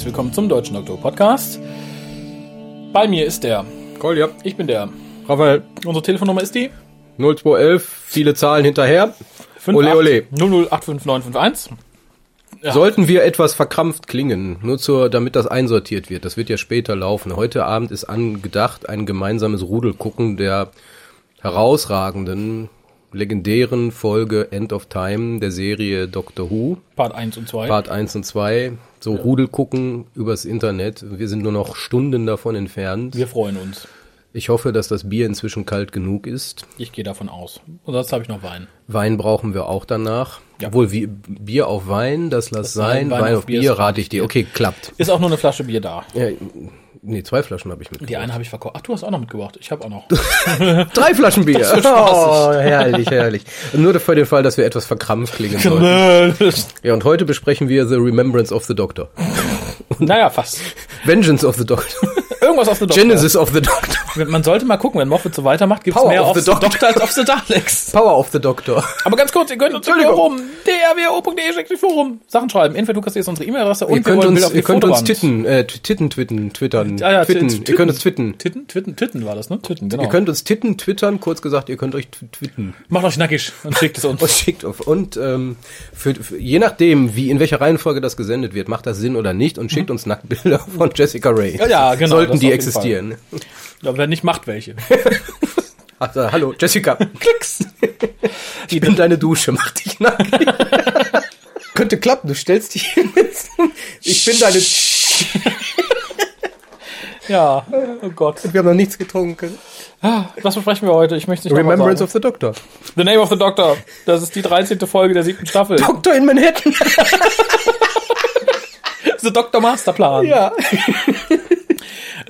Herzlich willkommen zum Deutschen Doktor Podcast. Bei mir ist der. Kolja. Ich bin der. Raphael. Unsere Telefonnummer ist die 0211, viele Zahlen hinterher. Ole, ole. 0085951. Ja. Sollten wir etwas verkrampft klingen, nur zur, damit das einsortiert wird, das wird ja später laufen. Heute Abend ist angedacht ein gemeinsames Rudelgucken der herausragenden, legendären Folge End of Time der Serie Doctor Who. Part 1 und 2. Part 1 und 2. So Rudelgucken übers Internet. Wir sind nur noch Stunden davon entfernt. Wir freuen uns. Ich hoffe, dass das Bier inzwischen kalt genug ist. Ich gehe davon aus. Und sonst habe ich noch Wein. Wein brauchen wir auch danach. Ja. Obwohl wie, Bier auf Wein, das lass Das sein. Wein- Wein, Wein auf Bier Bier rate ich dir. Okay, klappt. Ist auch nur eine Flasche Bier da. Ja, nee, zwei Flaschen habe ich mit. Die eine habe ich verkauft. Ach, du hast auch noch mitgebracht. Ich habe auch noch. Drei Flaschen Bier. Oh, herrlich, herrlich. Nur für den Fall, dass wir etwas verkrampft klingen sollten. Ja, und heute besprechen wir The Remembrance of the Doctor. naja, fast. Vengeance of the Doctor. Irgendwas auf the Doctor. Genesis of the Doctor. Man sollte mal gucken, wenn Moffat so weitermacht, gibt es mehr of auf the the Doctor. Als auf the Daleks. Power of the Doctor. Aber ganz kurz, ihr könnt uns im. Forum, drwo.de Forum, Sachen schreiben. Entweder du kassierst unsere E-Mail-Adresse und Ihr könnt uns, auf ihr könnt uns titten, äh, titten, twitten, twittern. Ah ja, twitten. Ihr könnt uns twitten. Titten, Titten, Titten war das, ne? Titten, genau. Ihr könnt uns titten, twittern, kurz gesagt, ihr könnt euch tw- twitten. Macht euch nackig und schickt es uns. Und schickt auf. Und ähm, für, für, je nachdem, wie in welcher Reihenfolge das gesendet wird, macht das Sinn oder nicht und schickt uns Nacktbilder von Jessica Ray. Ja, ja, genau, Sollten die auf jeden Ja, wer nicht, macht welche. Äh, hallo, Jessica. Klicks. Ich bin deine Dusche, mach dich nackt. Könnte klappen, du stellst dich hin. Ich bin deine. Ja, oh Gott. Wir haben noch nichts getrunken. Was besprechen wir heute? Ich möchte nicht Remembrance of the Doctor. The Name of the Doctor. Das ist die 13. Folge der siebten Staffel. Doctor in Manhattan. The Doctor Masterplan. Ja.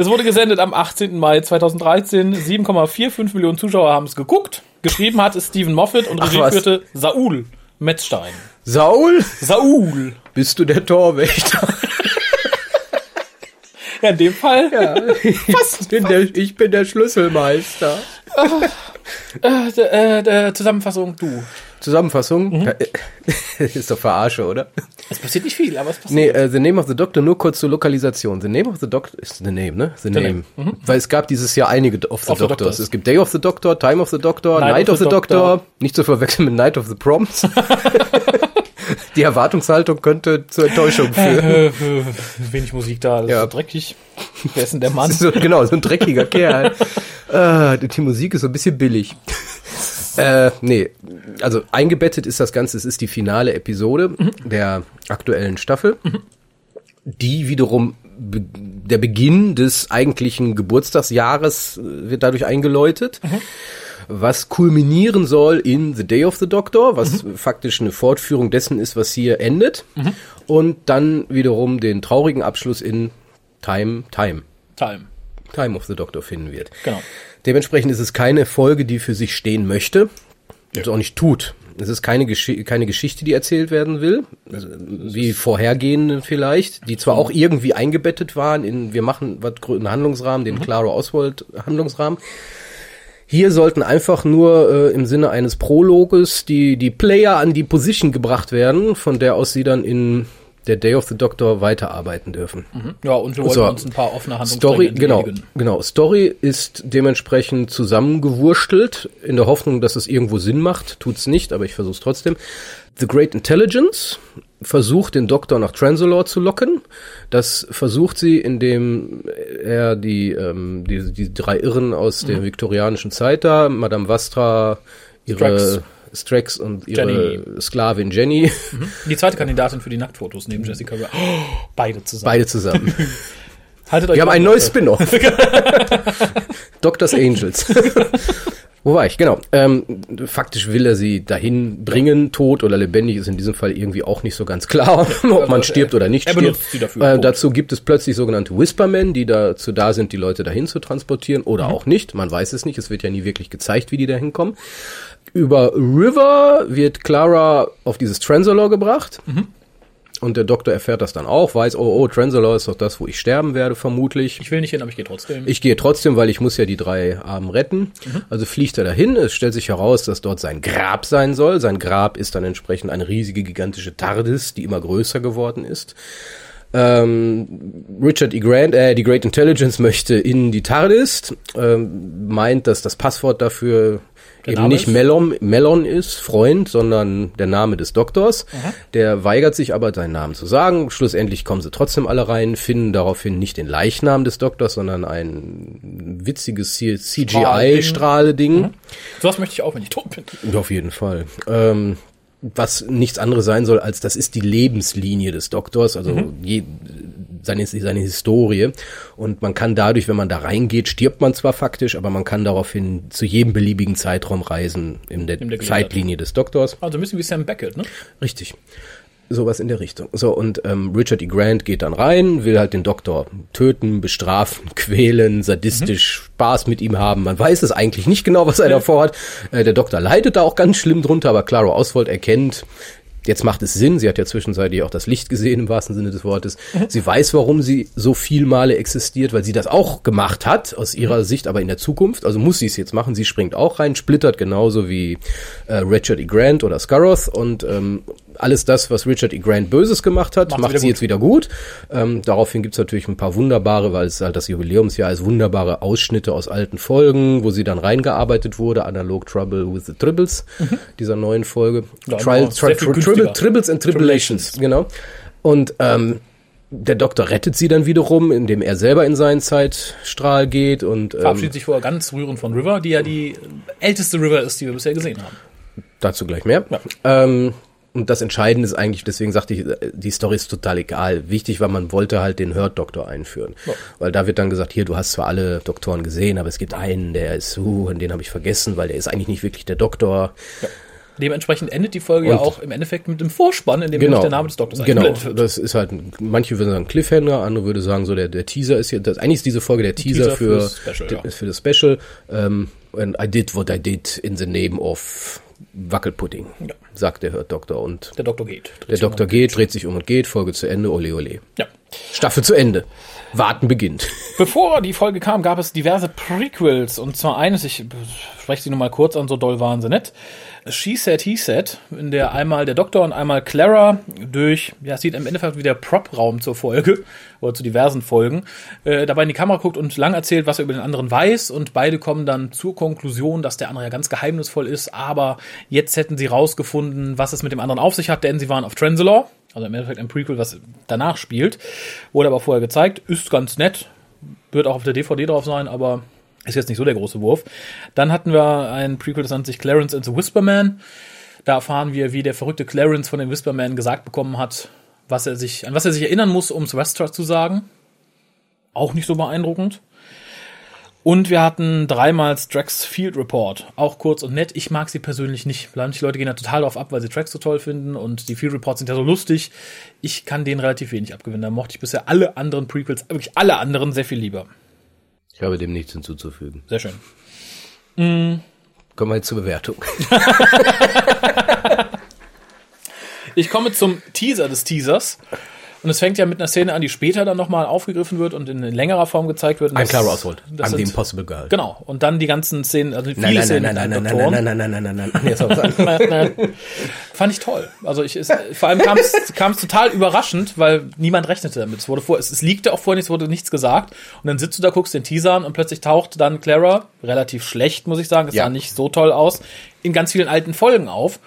Es wurde gesendet am 18. Mai 2013. 7,45 Millionen Zuschauer haben es geguckt. Geschrieben hat es Stephen Moffat und Regie führte Saul Metzstein. Saul, Saul. bist du der Torwächter? Ja, in dem Fall. Ja. Bin der, ich bin der Schlüsselmeister. Äh, äh, d- Zusammenfassung, du. Zusammenfassung. Ja, ist doch Verarsche, oder? Es passiert nicht viel, aber es passiert. Nee, äh, The Name of the Doctor, nur kurz zur Lokalisation. The Name of the Doctor ist The Name, ne? The, Name. Weil es gab dieses Jahr einige of the Of the Doctors. Doctors. Es gibt Day of the Doctor, Time of the Doctor, Night, of the, Doctor. Nicht zu verwechseln mit Night of the Proms. Die Erwartungshaltung könnte zur Enttäuschung führen. Äh, äh, wenig Musik da, das Ja. ist so dreckig. Wer ist denn der Mann? So, genau, so ein dreckiger Kerl. Äh, die Musik ist so ein bisschen billig. Äh, nee, also eingebettet ist das Ganze, es ist die finale Episode der aktuellen Staffel, die wiederum be der Beginn des eigentlichen Geburtstagsjahres äh, wird dadurch eingeläutet. Was kulminieren soll in The Day of the Doctor, was faktisch eine Fortführung dessen ist, was hier endet. Und dann wiederum den traurigen Abschluss in Time, Time. Time. Time of the Doctor finden wird. Genau. Dementsprechend ist es keine Folge, die für sich stehen möchte und es auch nicht tut. Es ist keine, Gesch keine Geschichte, die erzählt werden will, also, wie vorhergehende vielleicht, die zwar auch irgendwie eingebettet waren in, wir machen was einen Handlungsrahmen, den Clara Oswald Handlungsrahmen. Hier sollten einfach nur äh, im Sinne eines Prologes die, die Player an die Position gebracht werden, von der aus sie dann in der Day of the Doctor weiterarbeiten dürfen. Ja, und wir wollten So. uns ein paar offene Story, Handlungsstränge genau, entledigen. genau. Story ist dementsprechend zusammengewurstelt, in der Hoffnung, dass es irgendwo Sinn macht. Tut's nicht, aber ich versuche es trotzdem. The Great Intelligence versucht, den Doktor nach Transalore zu locken. Das versucht sie, indem er die, ähm, die, die drei Irren aus Mhm. der viktorianischen Zeit da, Madame Vastra, ihre Strax. Strax und ihre Jenny. Sklavin Jenny, Die zweite Kandidatin für die Nacktfotos neben Jessica. Oh, beide zusammen. beide zusammen. Haltet euch Wir haben ein neues. Spin-off. Doctors Angels. Wo war ich? Genau. Ähm, faktisch will er sie dahin bringen, tot oder lebendig ist in diesem Fall irgendwie auch nicht so ganz klar, ob man stirbt oder nicht er stirbt. benutzt sie dafür, Äh, dazu gibt es plötzlich sogenannte Whispermen, die dazu da sind, die Leute dahin zu transportieren oder Mhm. auch nicht. Man weiß es nicht. Es wird ja nie wirklich gezeigt, wie die dahin kommen. Über River wird Clara auf dieses Transalore gebracht. Mhm. Und der Doktor erfährt das dann auch, weiß, oh, oh, Transalore ist doch das, wo ich sterben werde, vermutlich. Ich will nicht hin, aber ich gehe trotzdem. Ich gehe trotzdem, weil ich muss ja die drei Armen retten. Also fliegt er dahin. Es stellt sich heraus, dass dort sein Grab sein soll. Sein Grab ist dann entsprechend eine riesige, gigantische TARDIS, die immer größer geworden ist. Ähm, Richard E. Grant, äh, die Great Intelligence möchte in die TARDIS, ähm, meint, dass das Passwort dafür Der eben Name nicht? Melon, Melon ist, Freund, sondern der Name des Doktors. Der weigert sich aber, seinen Namen zu sagen. Schlussendlich kommen sie trotzdem alle rein, finden daraufhin nicht den Leichnam des Doktors, sondern ein witziges CGI-Strahle-Ding. Sowas möchte ich auch, wenn ich tot bin. Auf jeden Fall. Ähm, was nichts anderes sein soll, als das ist die Lebenslinie des Doktors, also je, seine, seine Historie. Und man kann dadurch, wenn man da reingeht, stirbt man zwar faktisch, aber man kann daraufhin zu jedem beliebigen Zeitraum reisen in der, In der Zeitlinie des Doktors. Also ein bisschen wie Sam Beckett, ne? Richtig. Sowas in der Richtung. So, und ähm, Richard E. Grant geht dann rein, will halt den Doktor töten, bestrafen, quälen, sadistisch Spaß mit ihm haben. Man weiß es eigentlich nicht genau, was er da vorhat. Äh, der Doktor leidet da auch ganz schlimm drunter, aber Clara Oswald erkennt, jetzt macht es Sinn, sie hat ja zwischenzeitlich auch das Licht gesehen im wahrsten Sinne des Wortes. Sie weiß, warum sie so viel Male existiert, weil sie das auch gemacht hat, aus ihrer Sicht, aber in der Zukunft. Also muss sie es jetzt machen. Sie springt auch rein, splittert genauso wie äh, Richard E. Grant oder Scaroth und ähm, alles das, was Richard E. Grant Böses gemacht hat, Macht macht, sie gut. jetzt wieder gut. Ähm, daraufhin gibt's natürlich ein paar wunderbare, weil es halt das Jubiläumsjahr ist, wunderbare Ausschnitte aus alten Folgen, wo sie dann reingearbeitet wurde, analog Trouble with the Tribbles, dieser neuen Folge. Mhm. Ja, Trial, tri, tri. Tribble, Tribbles and Tribulations, genau. Und ähm, der Doktor rettet sie dann wiederum, indem er selber in seinen Zeitstrahl geht und ähm, Verabschiedet sich vorher ganz rührend von River, die ja die älteste River ist, die wir bisher gesehen haben. Dazu gleich mehr. Ja. Ähm, und das Entscheidende ist eigentlich, deswegen sagte ich, die Story ist total egal. Wichtig war, man wollte halt den Hurt-Doktor einführen. Ja. Weil da wird dann gesagt, hier, du hast zwar alle Doktoren gesehen, aber es gibt einen, der ist, uh, und den habe ich vergessen, weil der ist eigentlich nicht wirklich der Doktor. Dementsprechend endet die Folge ja Und- auch im Endeffekt mit dem Vorspann, in dem Genau. der Name des Doktors Genau, das ist halt, manche würden sagen Cliffhanger, andere würde sagen, so der, der Teaser ist hier, das, eigentlich ist diese Folge der Teaser, Teaser für, Special, ja. für das Special. Ähm, and I did what I did in the name of Wackelpudding, Ja. sagt der Hurt-Doktor. Und Der Doktor geht. Der sich um Doktor und geht, dreht sich um und geht, Folge zu Ende, ole ole. Ja. Staffel zu Ende. Warten beginnt. Bevor die Folge kam, gab es diverse Prequels. Und zwar eines, ich spreche sie nur mal kurz an, so doll waren sie nicht. She Said, He Said, in der einmal der Doktor und einmal Clara durch, ja, es sieht im Endeffekt wie der Prop-Raum zur Folge oder zu diversen Folgen, äh, dabei in die Kamera guckt und lang erzählt, was er über den anderen weiß. Und beide kommen dann zur Konklusion, dass der andere ja ganz geheimnisvoll ist, aber jetzt hätten sie rausgefunden, was es mit dem anderen auf sich hat, denn sie waren auf Trenzalore. Also im Endeffekt ein Prequel, was danach spielt. Wurde aber vorher gezeigt, ist ganz nett, wird auch auf der DVD drauf sein, aber ist jetzt nicht so der große Wurf. Dann hatten wir ein Prequel, das nennt sich Clarence and the Whisperman. Da erfahren wir, wie der verrückte Clarence von dem Whisperman gesagt bekommen hat, was er sich, an was er sich erinnern muss, um Westra zu sagen. Auch nicht so beeindruckend. Und wir hatten dreimal Strax Field Report. Auch kurz und nett. Ich mag sie persönlich nicht. Manche Leute gehen da total drauf ab, weil sie Tracks so toll finden und die Field Reports sind ja so lustig. Ich kann denen relativ wenig abgewinnen. Da mochte ich bisher alle anderen Prequels, wirklich alle anderen, sehr viel lieber. Ich habe dem nichts hinzuzufügen. Sehr schön. Kommen wir jetzt zur Bewertung. Ich komme zum Teaser des Teasers. Und es fängt ja mit einer Szene an, die später dann nochmal aufgegriffen wird und in längerer Form gezeigt wird. Ein klarer Oswald. I'm the Impossible Girl. Genau. Und dann die ganzen Szenen, also viele Nein, nein, Szenen nein, nein, nein, nein, nein, nein, nein, nein, nein, nein. Jetzt. Nein, nein. Fand ich toll. Also ich ist, vor allem kam es kam es total überraschend, weil niemand rechnete damit. Es wurde vor, es, es liegte auch vor nichts, wurde nichts gesagt. Und dann sitzt du da, guckst den Teaser an und plötzlich taucht dann Clara, relativ schlecht, muss ich sagen, es Ja. sah nicht so toll aus, in ganz vielen alten Folgen auf.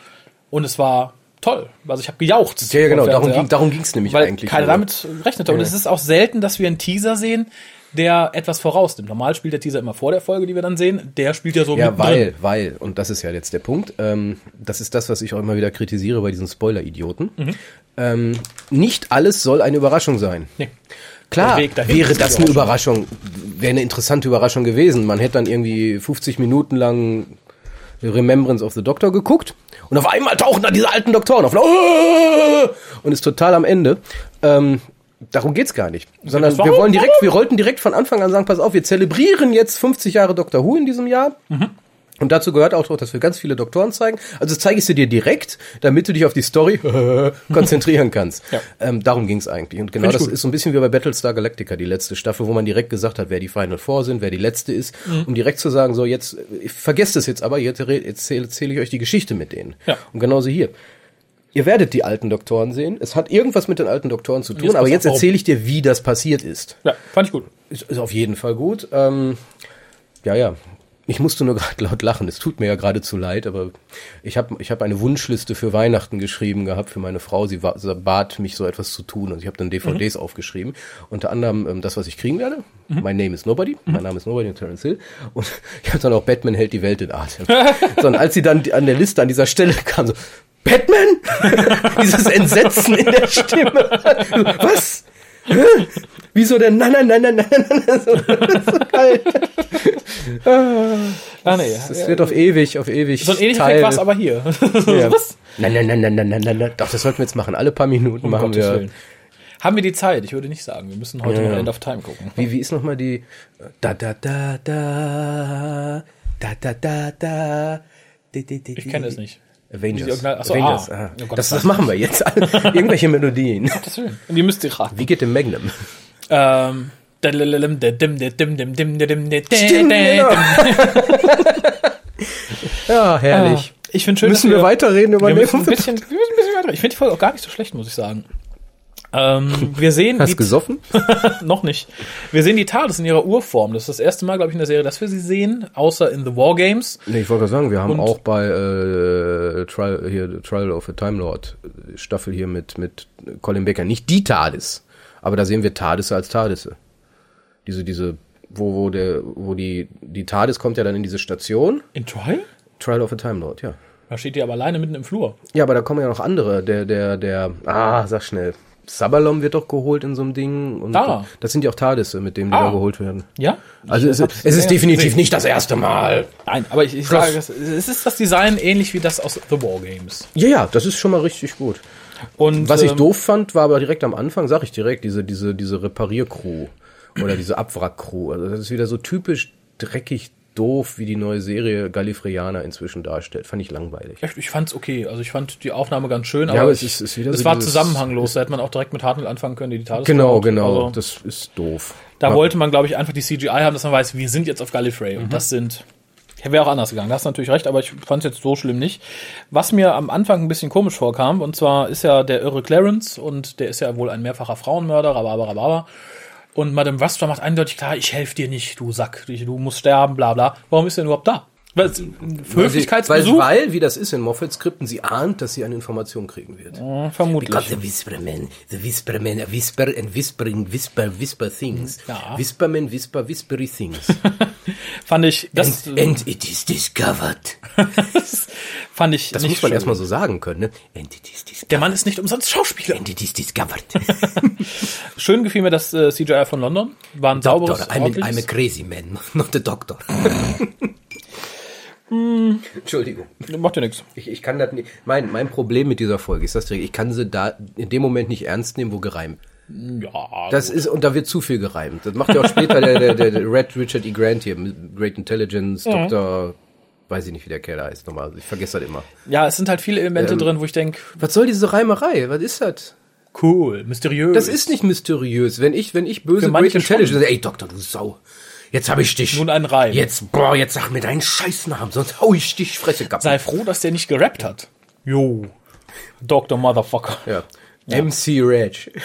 Und es war toll. Also ich habe gejaucht. Ja, ja, genau, darum, ging, darum ging's nämlich weil eigentlich. keiner nur. damit rechnete. Und es ist auch selten, dass wir einen Teaser sehen, der etwas vorausnimmt. Normal spielt der Teaser immer vor der Folge, die wir dann sehen. Der spielt ja so Ja, weil, weil, und das ist ja jetzt der Punkt, ähm, das ist das, was ich auch immer wieder kritisiere bei diesen Spoiler-Idioten. Mhm. Ähm, nicht alles soll eine Überraschung sein. Nee. Klar, wäre das eine Überraschung, wäre eine interessante Überraschung gewesen. Man hätte dann irgendwie 50 Minuten lang Remembrance of the Doctor geguckt und auf einmal tauchen da diese alten Doktoren auf und ist total am Ende. Ähm, darum geht's gar nicht, sondern wir wollen direkt, wir wollten direkt von Anfang an sagen, pass auf, wir zelebrieren jetzt 50 Jahre Doctor Who in diesem Jahr. Und dazu gehört auch, dass wir ganz viele Doktoren zeigen. Also zeige ich sie dir direkt, damit du dich auf die Story konzentrieren kannst. Ja. Ähm, darum ging's eigentlich. Und genau das gut. ist so ein bisschen wie bei Battlestar Galactica, die letzte Staffel, wo man direkt gesagt hat, wer die Final Four sind, wer die letzte ist, Mhm. um direkt zu sagen, so jetzt, vergesst es jetzt aber, jetzt erzähle erzähl ich euch die Geschichte mit denen. Ja. Und genauso hier. Ihr werdet die alten Doktoren sehen. Es hat irgendwas mit den alten Doktoren zu tun, Jetzt aber jetzt erzähle ich dir, wie das passiert ist. Ja, fand ich gut. Ist, ist auf jeden Fall gut. Ähm, ja, ja. Ich musste nur gerade laut lachen. Es tut mir ja geradezu leid, aber ich habe ich hab eine Wunschliste für Weihnachten geschrieben gehabt für meine Frau. Sie, war, sie bat mich, so etwas zu tun und ich habe dann DVDs aufgeschrieben. Unter anderem ähm, das, was ich kriegen werde. My Name is Nobody. Mein Name ist Nobody und Terence Hill. Und ich habe dann auch Batman hält die Welt in Atem. so, und als sie dann an der Liste an dieser Stelle kam, so, Batman? Dieses Entsetzen in der Stimme. Was? Wieso denn? Nein, nein, nein, nein, nein, nein, nein. So, so geil. Ah, nee. Es wird auf ewig, auf ewig. so ein ähnlicher Teil. War es aber hier. Ja. Was? Nein, nein, nein, nein, nein, nein, nein, nein. Doch, das sollten wir jetzt machen. Alle paar Minuten Um machen Gottes wir. Willen. Haben wir die Zeit? Ich würde nicht sagen. Wir müssen heute Ja, ja. End of Time gucken. Wie, wie ist nochmal die da da da da da da da da Ich kenne es nicht. Avengers. Wie sie original- Ach so, Avengers. ah. Ah. Oh Gott, das, das das machen wir jetzt. Irgendwelche Melodien. Und die müsst ihr raten. Wie geht dem Magnum? Ähm, ja, herrlich. Ah, ich schön, müssen wir, wir, weiterreden über den müssen ein bisschen, ein bisschen weiter. Ich finde die Folge auch gar nicht so schlecht, muss ich sagen. Ähm, wir sehen. Hast gesoffen? noch nicht. Wir sehen die Tales in ihrer Urform. Das ist das erste Mal, glaube ich, in der Serie, dass wir sie sehen, außer in The War Games. Nee, ich wollte gerade sagen, wir haben Und auch bei äh, Trial, hier, Trial of a Time Lord äh, Staffel hier mit, mit Colin Baker nicht die Tales aber da sehen wir TARDISe als TARDISe. Diese, diese, wo, wo der, wo die, die TARDIS kommt ja dann in diese Station. In Trial? Trial of a Time Lord, ja. Da steht die aber alleine mitten im Flur. Ja, aber da kommen ja noch andere. Der, der, der, ah, sag schnell. Sabalom wird doch geholt in so einem Ding. Und Ah. Das sind ja auch TARDISe, mit denen die Ah. da geholt werden. Ja? Also es, es ist definitiv gesehen. nicht das erste Mal. Nein, aber ich, ich sage, es es ist das Design ähnlich wie das aus The War Games. Ja, ja, das ist schon mal richtig gut. Und, Was ich ähm, doof fand, war aber direkt am Anfang, sag ich direkt, diese, diese, diese Repariercrew oder diese Abwrackcrew. Also das ist wieder so typisch dreckig doof, wie die neue Serie Gallifreyaner inzwischen darstellt. Fand ich langweilig. Ich, ich fand's okay. Also ich fand die Aufnahme ganz schön, aber aber es ich, ist- ist wieder es so war dieses- zusammenhanglos. Da hätte man auch direkt mit Hartnell anfangen können, die die TARDIS Genau, gebaut. genau. Also, das ist doof. da Aber- wollte man, glaube ich, einfach die CGI haben, dass man weiß, wir sind jetzt auf Gallifrey. Mhm. Und das sind. Wäre auch anders gegangen, da hast du natürlich recht, aber ich fand es jetzt so schlimm nicht. Was mir am Anfang ein bisschen komisch vorkam, und zwar ist ja der irre Clarence und der ist ja wohl ein mehrfacher Frauenmörder, rababa, rababa. Und Madame Vastra macht eindeutig klar, ich helfe dir nicht, du Sack, du musst sterben, bla bla. Warum ist er überhaupt da? Sie- Höflichkeitsbesuch? weil, weil, wie das ist in Moffat-Skripten, sie ahnt, dass sie eine Information kriegen wird. Äh, vermutlich. Because the Whisperman, the Whisperman, a whisper and whispering, whisper, whisper things. Ja. Whisperman, whisper, whispery things. Fand ich, das and, and it is discovered. fand ich Das nicht muss man schön. erstmal so sagen können, ne? And it is discovered. Der Mann ist nicht umsonst Schauspieler. And it is discovered. Schön gefiel mir das äh, CGI von London. War ein sauberes, Doctor, I'm a, I'm a crazy man, not a doctor. Entschuldigung. Macht ja nichts. Ich, ich kann das nicht. Mein, mein Problem mit dieser Folge ist das direkt. Ich kann sie da in dem Moment nicht ernst nehmen, wo gereimt. Ja, Das ist, und da wird zu viel gereimt. Das macht ja auch später der, der, der, der Red Richard E. Grant hier, Great Intelligence, Dr. Weiß ich nicht, wie der Kerl heißt nochmal. Ich vergesse das immer. ja, es sind halt viele Elemente Ähm, drin, wo ich denke, Was soll diese Reimerei? Was ist das? cool, mysteriös. Das ist nicht mysteriös. Wenn ich, wenn ich böse Great Intelligence, schon. ey Doktor, du Sau. Jetzt hab ich dich. Nun ein Reim. Jetzt, boah, jetzt sag mir deinen Scheißnamen, sonst hau ich dich Fresse kaputt. Sei froh, dass der nicht gerappt hat. Jo. Dr. Motherfucker. Ja. MC Reg.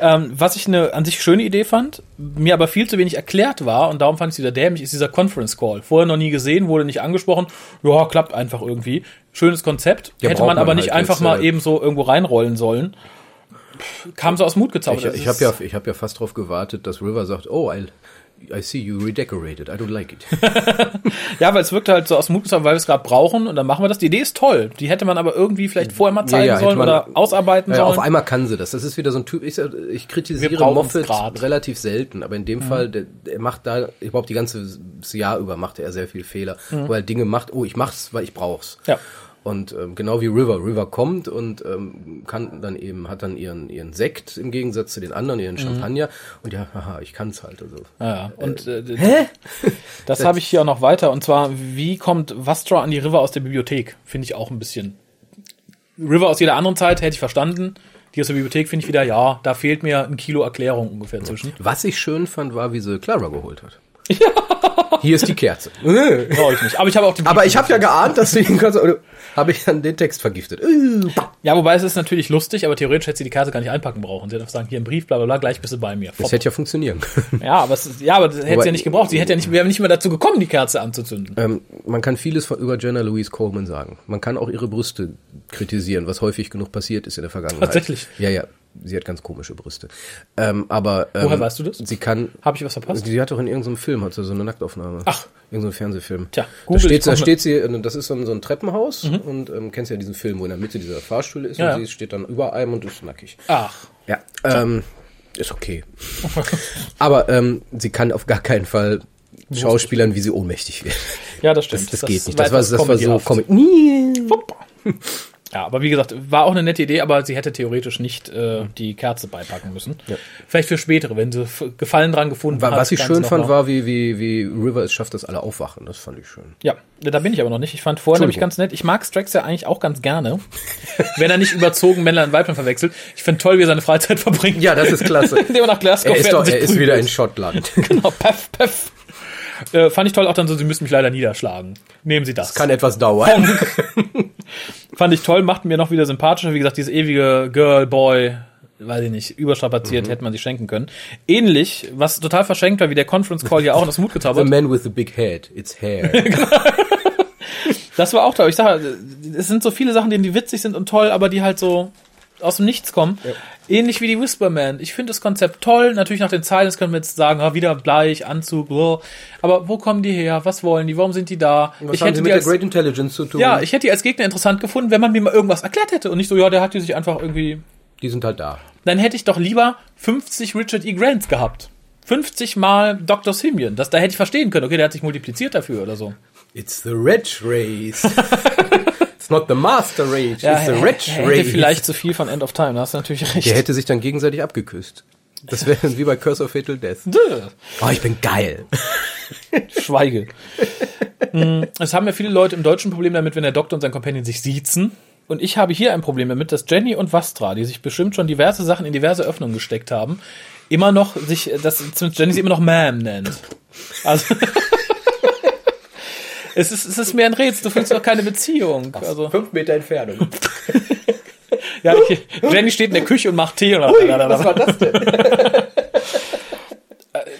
Ähm, was ich eine an sich schöne Idee fand, mir aber viel zu wenig erklärt war und darum fand ich es wieder dämlich, ist dieser Conference Call. Vorher noch nie gesehen, wurde nicht angesprochen. Ja, klappt einfach irgendwie. Schönes Konzept. Ja, Hätte man man aber nicht halt einfach jetzt, mal äh, eben so irgendwo reinrollen sollen. Kam so aus Mut gezaubert. Ich, ich habe ja, ich hab ja fast drauf gewartet, dass River sagt, oh, I, I see you redecorated, I don't like it. Ja, weil es wirkt halt so aus Mut gezaubert, weil wir es gerade brauchen und dann machen wir das. Die Idee ist toll. Die hätte man aber irgendwie vielleicht vorher mal zeigen Ja, ja, sollen man- oder ausarbeiten Ja, sollen. auf einmal kann sie das. Das ist wieder so ein Typ. Ich, ich kritisiere Moffat. Mhm. relativ selten, aber in dem Fall, der, der macht da überhaupt die ganze Jahr über macht er sehr viel Fehler, wo er Dinge macht. Oh, ich mach's, weil ich brauch's. Mhm. Ja. Und ähm, genau wie River. River kommt und ähm, kann dann eben hat dann ihren ihren Sekt im Gegensatz zu den anderen ihren Champagner und ja, haha, ich kann's halt. Also Ja, ja. Und äh, Hä? das habe ich hier auch noch weiter. Und zwar, wie kommt Vastra an die River aus der Bibliothek? Finde ich auch ein bisschen. River aus jeder anderen Zeit hätte ich verstanden. Die aus der Bibliothek finde ich wieder, ja, da fehlt mir ein Kilo Erklärung ungefähr zwischen. was ich schön fand, war, wie sie Clara geholt hat. Hier ist die Kerze. Brauche ich nicht. Aber ich habe auch den Aber ich habe ja geahnt, dass du ihn kannst. Habe ich dann den Text vergiftet? Äh, Ja, wobei es ist natürlich lustig, aber theoretisch hätte sie die Karte gar nicht einpacken brauchen. Sie hätte einfach sagen, hier ein Brief, bla bla bla, gleich bist du bei mir. Das hätte ja funktionieren können. Ja, aber es ja, aber das hätte sie ja nicht gebraucht. Sie hätte ja nicht, wir wären nicht mehr dazu gekommen, die Kerze anzuzünden. Ähm, man kann vieles von, über Jenna Louise Coleman sagen. Man kann auch ihre Brüste kritisieren, was häufig genug passiert ist in der Vergangenheit. Tatsächlich? Ja, ja. Sie hat ganz komische Brüste. Ähm, aber ähm, Woher weißt du das? Sie kann. Habe ich was verpasst? Sie hat doch in irgendeinem Film hat sie so eine Nacktaufnahme. Ach. Irgendein Fernsehfilm. Tja, da Google, steht, ich da steht sie, äh, das ist so ein, so ein Treppenhaus und ähm, kennst ja diesen Film, wo in der Mitte dieser Fahrstuhl ist Ja, und sie steht dann über einem und ist nackig. Ach. Ja, ähm, ist okay. Aber ähm, sie kann auf gar keinen Fall Schauspielern, wie sie ohnmächtig wird. Ja, das stimmt. Das, das, geht nicht. Das war, das war so comedyhaft. Ja, aber wie gesagt, war auch eine nette Idee, aber sie hätte theoretisch nicht äh, die Kerze beipacken müssen. Vielleicht für spätere, wenn sie Gefallen dran gefunden hat. Was ich schön noch fand, war, wie, wie, wie River es schafft, dass alle aufwachen. Das fand ich schön. Ja, da bin ich aber noch nicht. Ich fand vorher nämlich ganz nett. Ich mag Strax ja eigentlich auch ganz gerne. wenn er nicht überzogen Männlein und Weiblein verwechselt. Ich finde toll, wie er seine Freizeit verbringt. Ja, das ist klasse. Indem er nach Glasgow er ist, doch, er ist wieder in Schottland. Genau, peff, peff. Äh, fand ich toll, auch dann so, sie müssen mich leider niederschlagen. Nehmen Sie das. Kann etwas dauern. Fand ich toll, machten mir noch wieder sympathischer. Wie gesagt, dieses ewige Girl, Boy, weiß ich nicht, überstrapaziert, Mhm. hätte man sich schenken können. Ähnlich, was total verschenkt war, wie der Conference Call ja auch aus dem Mut The gezaubert. man with the big head. It's hair. Das war auch toll. Ich sage, es sind so viele Sachen, die die witzig sind und toll, aber die halt so aus dem Nichts kommen. Ähnlich wie die Whisperman. Ich finde das Konzept toll. Natürlich nach den Zeilen, das können wir jetzt sagen, ah, wieder Bleich, Anzug, blah. aber wo kommen die her? Was wollen die? Warum sind die da? Was ich haben hätte sie die mit der als, Great Intelligence zu tun? ja, ich hätte die als Gegner interessant gefunden, wenn man mir mal irgendwas erklärt hätte und nicht so, ja, der hat die sich einfach irgendwie Die sind halt da. dann hätte ich doch lieber 50 Richard E. Grants gehabt. 50 mal Dr. Simeon. Das, da hätte ich verstehen können. Okay, der hat sich multipliziert dafür oder so. It's the Red Race. It's not the Master Race. it's the hä- Red hätte vielleicht zu viel von End of Time. Da hast du natürlich recht. Der hätte sich dann gegenseitig abgeküsst. Das wäre wie bei Curse of Fatal Death. Oh, ich bin geil. Schweige. Hm, Es haben ja viele Leute im Deutschen Problem damit, wenn der Doktor und sein Companion sich siezen. Und ich habe hier ein Problem damit, dass Jenny und Vastra, die sich bestimmt schon diverse Sachen in diverse Öffnungen gesteckt haben, immer noch sich, dass zumindest Jenny sie immer noch Ma'am nennt. Also. es, ist, es ist mehr ein Rätsel, du findest doch keine Beziehung. Also, Fünf Meter Entfernung. ja, ich, Jenny steht in der Küche und macht Tee und Was war das denn?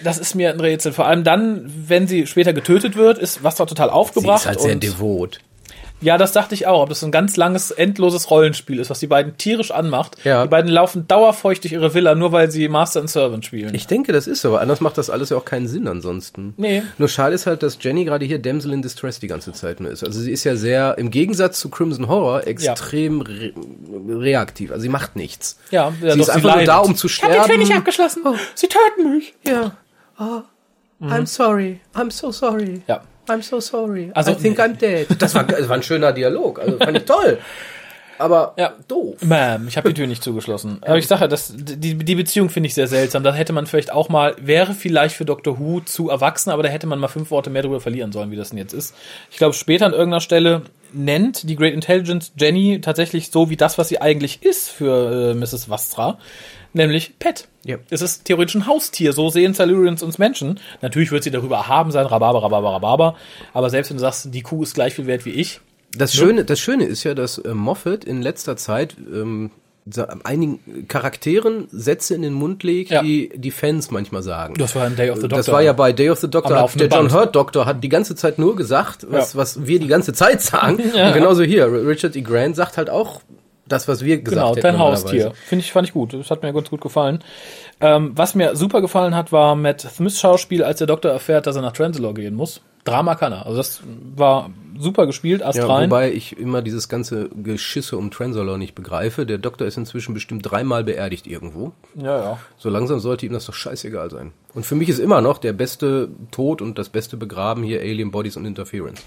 das ist mir ein Rätsel. Vor allem dann, wenn sie später getötet wird, ist Vastra total Sie aufgebracht. ist halt sehr und devot. Ja, das dachte ich auch. Ob das so ein ganz langes, endloses Rollenspiel ist, was die beiden tierisch anmacht. Ja. Die beiden laufen dauerfeucht durch ihre Villa, nur weil sie Master and Servant spielen. Ich denke, das ist so, aber anders macht das alles ja auch keinen Sinn ansonsten. Nee. Nur schade ist halt, dass Jenny gerade hier Damsel in Distress die ganze Zeit nur ist. Also sie ist ja sehr, im Gegensatz zu Crimson Horror, extrem re reaktiv. Also sie macht nichts. ja, ja, sie ist einfach nur leidet. da, um zu Ich hab den Film sterben. nicht abgeschlossen. Sie töten mich. Ja. Oh, I'm sorry. I'm so sorry. Ja. I'm so sorry. Also- I think I'm dead. Das war, das war ein schöner Dialog. Also fand ich toll. Aber Ja. doof. Ma'am, ich habe die Tür nicht zugeschlossen. Aber ich sage, das, die, die Beziehung finde ich sehr seltsam. Da hätte man vielleicht auch mal, wäre vielleicht für Dr. Who zu erwachsen, aber da hätte man mal fünf Worte mehr darüber verlieren sollen, wie das denn jetzt ist. Ich glaube, später an irgendeiner Stelle nennt die Great Intelligence Jenny tatsächlich so wie das, was sie eigentlich ist für äh, Mrs. Vastra, nämlich Pet. Ja. Es ist theoretisch ein Haustier, so sehen Silurians uns Menschen. Natürlich wird sie darüber erhaben sein, Rhabarber, Rhabarber, Rhabarber. Aber selbst wenn du sagst, die Kuh ist gleich viel wert wie ich, Das Schöne, das Schöne ist ja, dass äh, Moffat in letzter Zeit ähm, einigen Charakteren Sätze in den Mund legt, Ja. die die Fans manchmal sagen. das war ein Day of the Doctor. Das war ja bei Day of the Doctor. Hat, der John. Hurt Doctor hat die ganze Zeit nur gesagt, was, Ja. was wir die ganze Zeit sagen. Ja. Und genauso hier. Richard E. Grant sagt halt auch das, was wir gesagt Genau, hätten. dein. Haustier. Finde ich, fand ich gut. Das hat mir ganz gut gefallen. Ähm, was mir super gefallen hat, war Matt Smiths Schauspiel, als der Doktor erfährt, dass er nach Transalore gehen muss. Drama kann er. Also das war super gespielt, Ja, astrein. wobei ich immer dieses ganze Geschisse um Transalore nicht begreife. Der Doktor ist inzwischen bestimmt dreimal beerdigt irgendwo. ja, ja. So langsam sollte ihm das doch scheißegal sein. Und für mich ist immer noch der beste Tod und das beste Begraben hier Alien Bodies und Interference.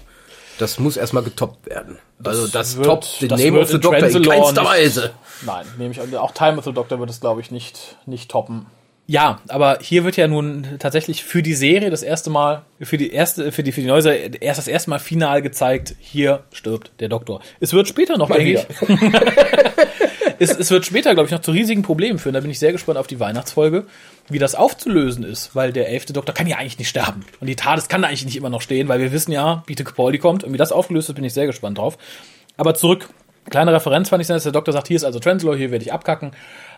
Das muss erstmal getoppt werden. also das wird- toppt den das Name wird of the Doctor in keinster nicht- Weise. Nein, nehme ich an. Auch Time of the Doctor wird es, glaube ich, nicht, nicht toppen. Ja, aber hier wird ja nun tatsächlich für die Serie das erste Mal, für die erste, für die, für die neue Serie erst das erste Mal final gezeigt, hier stirbt der Doktor. Es wird später noch, denke ich. es, es wird später, glaube ich, noch zu riesigen Problemen führen. Da bin ich sehr gespannt auf die Weihnachtsfolge, wie das aufzulösen ist, weil der elfte Doktor kann ja eigentlich nicht sterben. Und die TARDIS kann da eigentlich nicht immer noch stehen, weil wir wissen ja, Peter Capaldi kommt. Und wie das aufgelöst ist, bin ich sehr gespannt drauf. Aber zurück. Kleine Referenz fand ich dann, dass der Doktor sagt, hier ist also Trenslow, hier werde ich abkacken.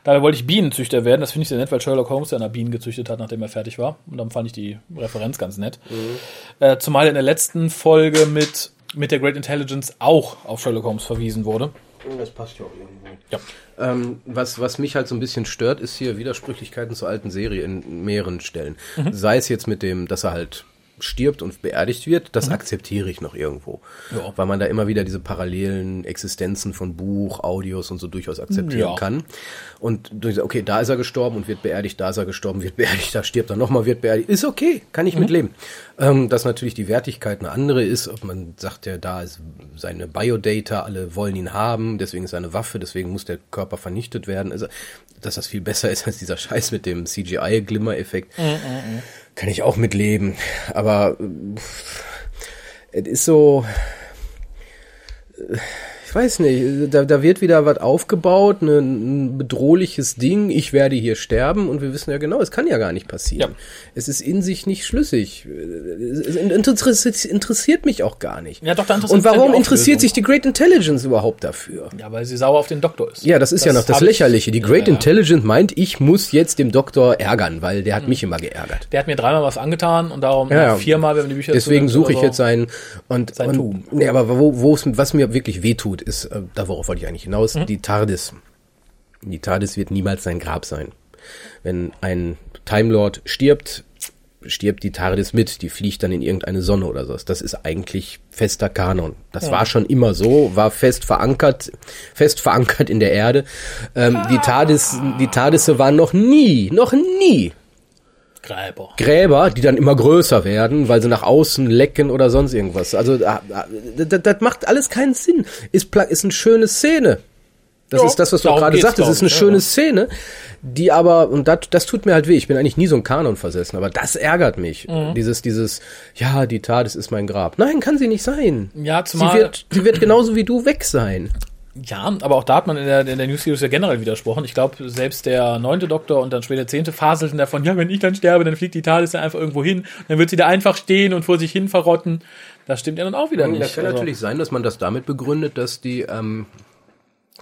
Da wollte ich Bienenzüchter werden. Das finde ich sehr nett, weil Sherlock Holmes ja nach Bienen gezüchtet hat, nachdem er fertig war. Und dann fand ich die Referenz ganz nett. Mhm. Äh, zumal in der letzten Folge mit, mit der Great Intelligence auch auf Sherlock Holmes verwiesen wurde. Das passt ja auch irgendwo. Ja. Ähm, was, was mich halt so ein bisschen stört, ist hier Widersprüchlichkeiten zur alten Serie in mehreren Stellen. Mhm. Sei es jetzt mit dem, dass er halt stirbt und beerdigt wird, das mhm. akzeptiere ich noch irgendwo. Ja. Weil man da immer wieder diese parallelen Existenzen von Buch, Audios und so durchaus akzeptieren ja. kann. Und durch, okay, da ist er gestorben und wird beerdigt, da ist er gestorben, wird beerdigt, da stirbt er nochmal, wird beerdigt. Ist okay, kann ich mhm. mitleben. Ähm, dass natürlich die Wertigkeit eine andere ist, ob man sagt ja, da ist seine Biodata, alle wollen ihn haben, deswegen ist er eine Waffe, deswegen muss der Körper vernichtet werden. Also, dass das viel besser ist als dieser Scheiß mit dem CGI-Glimmer-Effekt. Mhm, mhm, mhm kann ich auch mitleben. Aber es ist so, weiß nicht, da, da wird wieder was aufgebaut, ne, ein bedrohliches Ding, ich werde hier sterben und wir wissen ja genau, es kann ja gar nicht passieren. Ja. Es ist in sich nicht schlüssig. Es interessiert, interessiert mich auch gar nicht. Ja, doch, da interessiert Und warum interessiert sich die Great Intelligence überhaupt dafür? Ja, weil sie sauer auf den Doktor ist. Ja, das ist das ja noch das Lächerliche. Die Great ja. Intelligence meint, ich muss jetzt dem Doktor ärgern, weil der hat hm. mich immer geärgert. Der hat mir dreimal was angetan und darum ja, viermal, wenn wir die Bücher Deswegen suche ich so jetzt seinen und, sein und Tun. Nee, aber wo, wo es, was mir wirklich wehtut, ist, äh, da worauf wollte ich eigentlich hinaus, mhm. die TARDIS. Die TARDIS wird niemals sein Grab sein. Wenn ein Time Lord stirbt, stirbt die TARDIS mit, die fliegt dann in irgendeine Sonne oder so. Das ist eigentlich fester Kanon. Das ja. war schon immer so, war fest verankert, fest verankert in der Erde. Ähm, die TARDIS, die TARDISe waren noch nie, noch nie Gräber. Gräber, die dann immer größer werden, weil sie nach außen lecken oder sonst irgendwas. Also das, das macht alles keinen Sinn. Ist, ist eine schöne Szene. Das ja, ist das, was du gerade sagtest. Es ist eine ja, schöne. Szene, die aber, und das, das tut mir halt weh. Ich bin eigentlich nie so ein Kanon versessen, aber das ärgert mich. Mhm. Dieses, dieses, ja, die Tat, es ist mein Grab. Nein, kann sie nicht sein. Ja, zumal. Sie wird, sie wird genauso wie du weg sein. Ja, aber auch da hat man in der, in der News Series ja generell widersprochen. Ich glaube, selbst der neunte Doktor und dann später der zehnte faselten davon, ja, wenn ich dann sterbe, dann fliegt die TARDIS ja einfach irgendwo hin. Dann wird sie da einfach stehen und vor sich hin verrotten. Das stimmt ja dann auch wieder nicht. Das kann also, natürlich sein, dass man das damit begründet, dass die, ähm,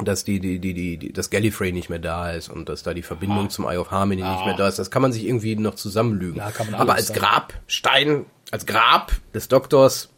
dass die, die, die, die, die, das Gallifrey nicht mehr da ist und dass da die Verbindung ah. zum Eye of Harmony ah. nicht mehr da ist. Das kann man sich irgendwie noch zusammenlügen. Ja, kann man Aber als. Grabstein, als Grab des Doktors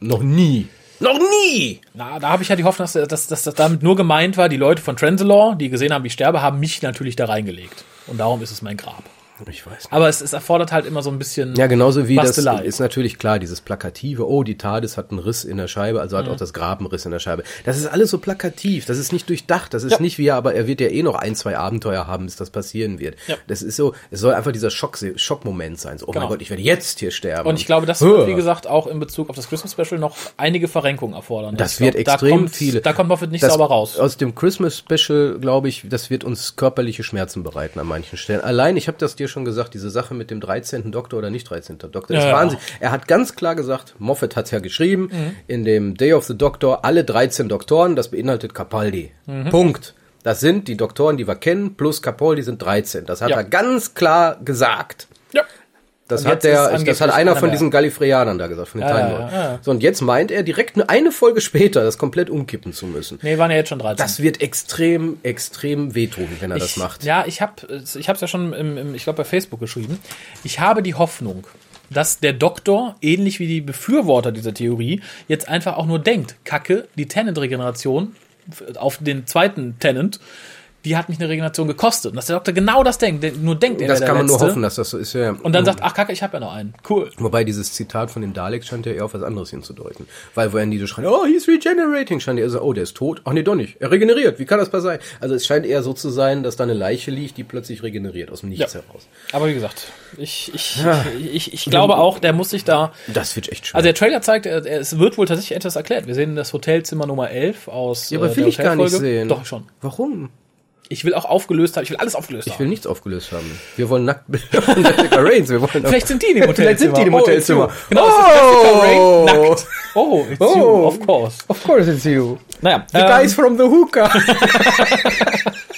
noch nie. Noch nie! Na, da habe ich ja die Hoffnung, dass, dass, dass das damit nur gemeint war, die Leute von Transalore, die gesehen haben, wie ich sterbe, haben mich natürlich da reingelegt. Und darum ist es mein Grab. Ich weiß nicht. Aber es, es erfordert halt immer so ein bisschen. Ja, genauso wie Bastelei. das ist natürlich klar, dieses plakative, oh, die TARDIS hat einen Riss in der Scheibe, also hat mhm. auch das Grab einen Riss in der Scheibe. Das ist alles so plakativ, das ist nicht durchdacht, das ist ja. nicht wie, aber er wird ja eh noch ein, zwei Abenteuer haben, bis das passieren wird. Ja. Das ist so, es soll einfach dieser Schock, Schockmoment sein. So, oh genau. mein Gott, ich werde jetzt hier sterben. Und ich glaube, das wird, wie gesagt, auch in Bezug auf das Christmas Special noch einige Verrenkungen erfordern. Das wird glaub, extrem da kommt, viele. Da kommt Moffat nicht das, sauber raus. Aus dem Christmas Special, glaube ich, das wird uns körperliche Schmerzen bereiten an manchen Stellen. Allein, ich habe das dir schon gesagt, diese Sache mit dem 13. Doktor oder nicht 13. Doktor. Ja, Wahnsinn. Ja. Er hat ganz klar gesagt, Moffat hat ja geschrieben, mhm. in dem Day of the Doctor alle 13 Doktoren, das beinhaltet Capaldi. Mhm. Punkt. Das sind die Doktoren, die wir kennen, plus Capaldi sind 13. Das hat ja. er ganz klar gesagt. Ja. Das hat der, das hat einer von diesen Gallifreyanern da gesagt, von den ja, Time ja, ja, So, und jetzt meint er direkt eine Folge später, das komplett umkippen zu müssen. Nee, waren ja jetzt schon 13. Das wird extrem, extrem wehtun, wenn er ich, das macht. Ja, ich habe ich hab's ja schon im, im ich glaube bei Facebook geschrieben. Ich habe die Hoffnung, dass der Doktor, ähnlich wie die Befürworter dieser Theorie, jetzt einfach auch nur denkt, Kacke, die Tenant-Regeneration auf den zweiten Tenant die hat mich eine Regeneration gekostet. Und dass der Doktor genau das denkt, nur denkt er. Das kann man Letzte. nur hoffen, dass das so ist. Ja. Und dann sagt, ach kacke, ich habe ja noch einen. Cool. Wobei dieses Zitat von dem Dalek scheint ja eher auf was anderes hinzudeuten. Weil wo er nie so schreien, oh, he's regenerating, scheint er so, oh, der ist tot. Ach nee, doch nicht. Er regeneriert. Wie kann das passieren? Also es scheint eher so zu sein, dass da eine Leiche liegt, die plötzlich regeneriert, aus dem Nichts ja. heraus. Aber wie gesagt, ich, ich, ja. ich, ich, ich glaube auch, der muss sich da... Das wird echt schön. Also der Trailer zeigt, es wird wohl tatsächlich etwas erklärt. Wir sehen das Hotelzimmer Nummer 11 aus Ja, aber äh, will ich gar nicht sehen. Doch, schon. Warum? Ich will auch aufgelöst haben. Ich will alles aufgelöst Ich haben. will nichts aufgelöst haben. Wir wollen Nacktbilder von Jessica. Wir wollen Vielleicht sind die in dem Hotelzimmer. Vielleicht sind die im Oh, Hotelzimmer. you. Genau, Jessica Rain Oh. nackt. Oh, it's Oh. you, of course. Of course it's you. Naja, The ähm, guys from the hookah.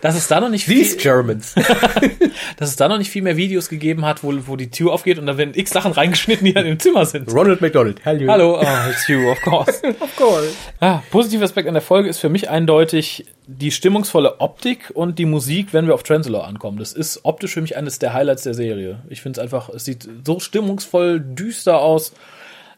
dass es da noch nicht These viel, Germans. dass es da noch nicht viel mehr Videos gegeben hat, wo, wo die Tür aufgeht und da werden x Sachen reingeschnitten, die dann im Zimmer sind. Ronald McDonald. Hello. Hallo, oh, it's you, of course. Of course. Ah, positiver Aspekt an der Folge ist für mich eindeutig die stimmungsvolle Optik und die Musik, wenn wir auf Translator ankommen. Das ist optisch für mich eines der Highlights der Serie. Ich finde es einfach, es sieht so stimmungsvoll düster aus.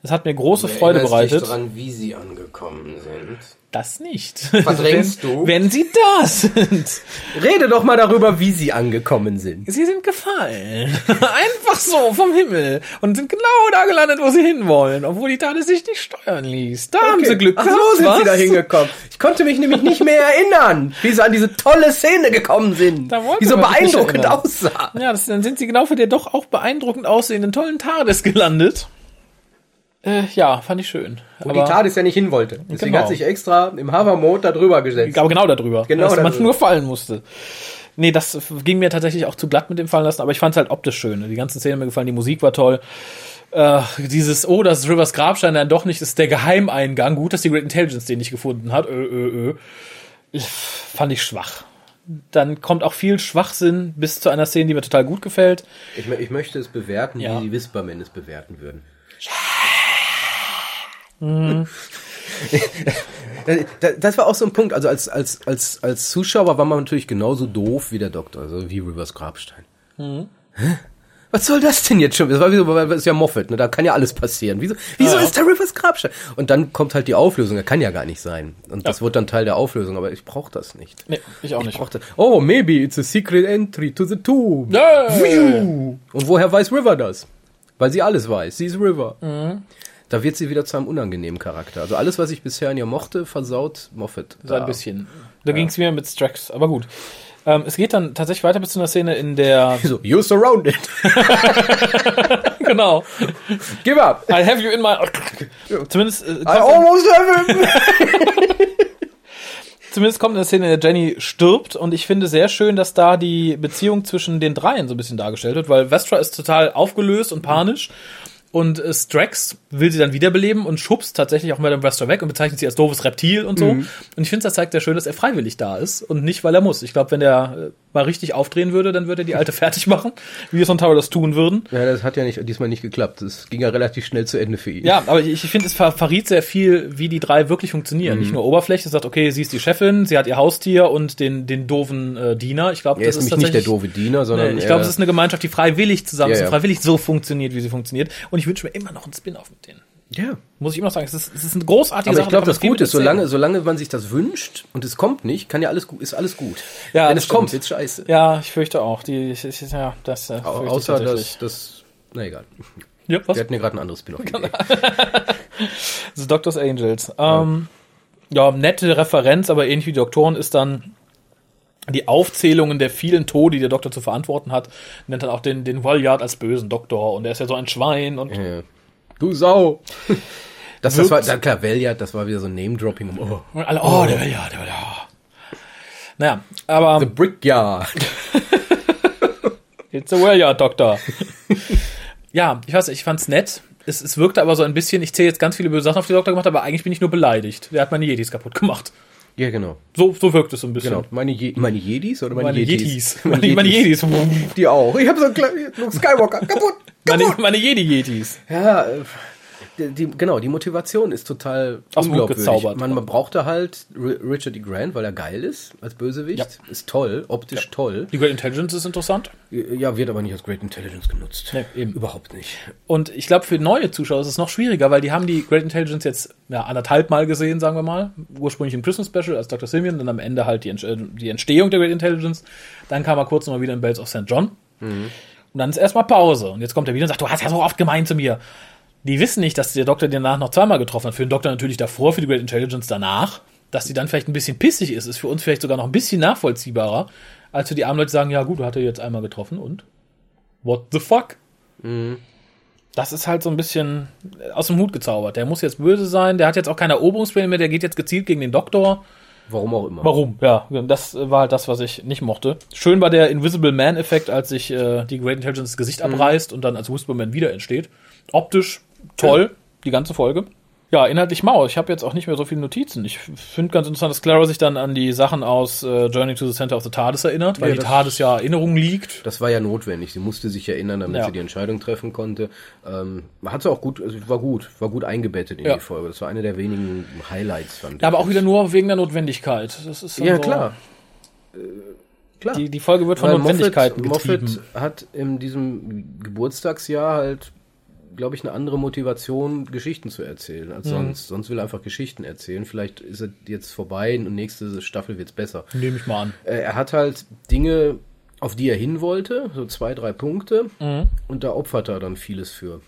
Es hat mir große Freude bereitet. dran, wie sie angekommen sind. Das nicht. Verdrängst wenn, du? Wenn sie da sind. Rede doch mal darüber, wie sie angekommen sind. Sie sind gefallen. Einfach so vom Himmel. Und sind genau da gelandet, wo sie hinwollen. Obwohl die Tade sich nicht steuern ließ. Da haben sie Glück Ach gehabt. so sind was? sie da hingekommen. Ich konnte mich nämlich nicht mehr erinnern, wie sie an diese tolle Szene gekommen sind. Die so beeindruckend aussah. Ja, das, dann sind sie genau für der doch auch beeindruckend aussehenden tollen TARDIS gelandet. Äh, ja, fand ich schön. Wo die TARDIS ja nicht hin wollte. Deswegen Genau. hat sich extra im Hover-Mode da drüber gesetzt. aber genau darüber. Genau dass man darüber. nur fallen musste. Nee, das ging mir tatsächlich auch zu glatt mit dem Fallen lassen, aber ich fand es halt optisch schön. Die ganzen Szenen mir gefallen, die Musik war toll. Äh, dieses, oh, das ist Rivers Grabstein dann doch nicht, ist der Geheimeingang. Gut, dass die Great Intelligence den nicht gefunden hat. Ö, ö, ö. Fand ich schwach. Dann kommt auch viel Schwachsinn bis zu einer Szene, die mir total gut gefällt. Ich, ich möchte es bewerten, Ja. wie die Whispermen es bewerten würden. Das- Das war auch so ein Punkt. Also als, als, als, als Zuschauer war man natürlich genauso doof wie der Doktor, also wie Rivers Grabstein. Hä? Was soll das denn jetzt schon? Das war wie so, das ist ja Moffat, ne? Da kann ja alles passieren. Wieso, wieso Ja. ist der Rivers Grabstein? Und dann kommt halt die Auflösung. Er kann ja gar nicht sein. Und das wird dann Teil der Auflösung. Aber ich brauche das nicht. Nee, ich auch Ich nicht. das. Oh, maybe it's a secret entry to the tomb. Yeah. Und woher weiß River das? Weil sie alles weiß. Sie ist River. Mhm. Da wird sie wieder zu einem unangenehmen Charakter. Also alles, was ich bisher an ihr mochte, versaut Moffat. So ein bisschen. Da ging es mir mit Strax, aber gut. Ähm, es geht dann tatsächlich weiter bis zu einer Szene, in der. So, you're surrounded. genau. Give up. I have you in my. Zumindest, äh, I almost have him. zumindest kommt eine Szene, in der Jenny stirbt und ich finde sehr schön, dass da die Beziehung zwischen den dreien so ein bisschen dargestellt wird, weil Vestra ist total aufgelöst und panisch. Und äh, Strax will sie dann wiederbeleben und schubst tatsächlich auch Madame Vestra weg und bezeichnet sie als doofes Reptil und so. Und ich finde, das zeigt sehr schön, dass er freiwillig da ist und nicht, weil er muss. Ich glaube, wenn er äh, mal richtig aufdrehen würde, dann würde er die Alte fertig machen, wie wir Tower das tun würden. Ja, das hat ja nicht, diesmal nicht geklappt. Das ging ja relativ schnell zu Ende für ihn. Ja, aber ich, ich finde, es ver verriet sehr viel, wie die drei wirklich funktionieren. Mhm. Nicht nur Oberfläche, sagt, okay, sie ist die Chefin, sie hat ihr Haustier und den, den doofen äh, Diener. Ich glaube, Er das ist ist nämlich nicht der doofe Diener, sondern Nee, ich glaube, es ist eine Gemeinschaft, die freiwillig zusammen Ja, ist und ja. freiwillig so funktioniert, wie sie funktioniert. Und ich wünsche mir immer noch einen Spin-off mit denen. ja. Muss ich immer noch sagen. Es ist, es ist eine großartige Aber Sache. ich glaube, das Gute ist, solange, solange man sich das wünscht und es kommt nicht, kann ja alles gut, ist alles gut. Ja, Wenn es kommt, stimmt. wird's scheiße. Ja, ich fürchte auch. Die, ich, ich, ja, das äh, Außer dass das, na egal. Ja, was? Wir hatten ja gerade ein anderes Spin-off. The Doctor's Angels. Ähm, ja, nette Referenz, aber ähnlich wie Doktoren ist dann die Aufzählungen der vielen Tode, die der Doktor zu verantworten hat, nennt dann auch den, den Volyard als bösen Doktor und er ist ja so ein Schwein und Ja. Du Sau. Das, das war, dann klar, Valiant, das war wieder so ein Name-Dropping. Oh. und alle, oh, der Volyard, der Volyard. Naja, aber The Brickyard. It's a Volyard, Doktor. ja, ich weiß ich fand's nett. Es, es wirkte aber so ein bisschen, ich zähle jetzt ganz viele böse Sachen auf die Doktor gemacht, aber eigentlich bin ich nur beleidigt. Der hat meine Jetis kaputt gemacht. Ja, genau. So, so wirkt es so ein bisschen. Genau. Meine, Je meine Jedis oder meine, Meine Yetis? Yetis. Meine, meine Yetis. Die auch. Ich habe so einen kleinen Skywalker. Kaputt. Meine, meine Jedi-Yetis. Ja, äh, die, genau, die Motivation ist total Aus unglaubwürdig. gezaubert. Man, man brauchte halt Richard E. Grant, weil er geil ist als Bösewicht. Ja. Ist toll, optisch toll. Die Great Intelligence ist interessant. Ja, wird aber nicht als Great Intelligence genutzt. Nee, eben. Überhaupt nicht. Und ich glaube, für neue Zuschauer ist es noch schwieriger, weil die haben die Great Intelligence jetzt ja, anderthalb Mal gesehen, sagen wir mal. Ursprünglich im Christmas Special als Dr. Simeon, dann am Ende halt die, äh, die Entstehung der Great Intelligence. Dann kam er kurz noch mal wieder in Bells of St. John. Und dann ist erstmal Pause. Und jetzt kommt er wieder und sagt, du hast ja so oft gemeint zu mir. Die wissen nicht, dass der Doktor den danach noch zweimal getroffen hat. Für den Doktor natürlich davor, für die Great Intelligence danach. Dass die dann vielleicht ein bisschen pissig ist, ist für uns vielleicht sogar noch ein bisschen nachvollziehbarer, als für die armen Leute sagen, ja gut, du ihn jetzt einmal getroffen und what the fuck? Das ist halt so ein bisschen aus dem Hut gezaubert. Der muss jetzt böse sein, der hat jetzt auch keine Eroberungspläne mehr, der geht jetzt gezielt gegen den Doktor. Warum auch immer. Warum? Ja, das war halt das, was ich nicht mochte. Schön war der Invisible Man-Effekt, als sich äh, die Great Intelligence das Gesicht abreißt und dann als Whisper Man wieder entsteht. Optisch toll, die ganze Folge. Ja, inhaltlich mau. Ich habe jetzt auch nicht mehr so viele Notizen. Ich finde ganz interessant, dass Clara sich dann an die Sachen aus äh, Journey to the Center of the TARDIS erinnert, weil Ja, die TARDIS ja Erinnerung liegt. Das war ja notwendig. Sie musste sich erinnern, damit Ja. sie die Entscheidung treffen konnte. Ähm, hat sie auch gut, also war gut, war gut eingebettet in Ja. die Folge. Das war eine der wenigen Highlights, fand Ja, aber auch wieder nur wegen der Notwendigkeit. Das ist Ja, so, klar. Äh, klar. Die, die Folge wird von Notwendigkeiten Moffat, getrieben. Moffat hat in diesem Geburtstagsjahr halt, glaube ich, eine andere Motivation, Geschichten zu erzählen Mhm. als sonst. Sonst will er einfach Geschichten erzählen. Vielleicht ist es jetzt vorbei und nächste Staffel wird's besser. Nehme ich mal an. Äh, Er hat halt Dinge, auf die er hin wollte, so zwei, drei Punkte, Mhm. und da opfert er dann vieles für.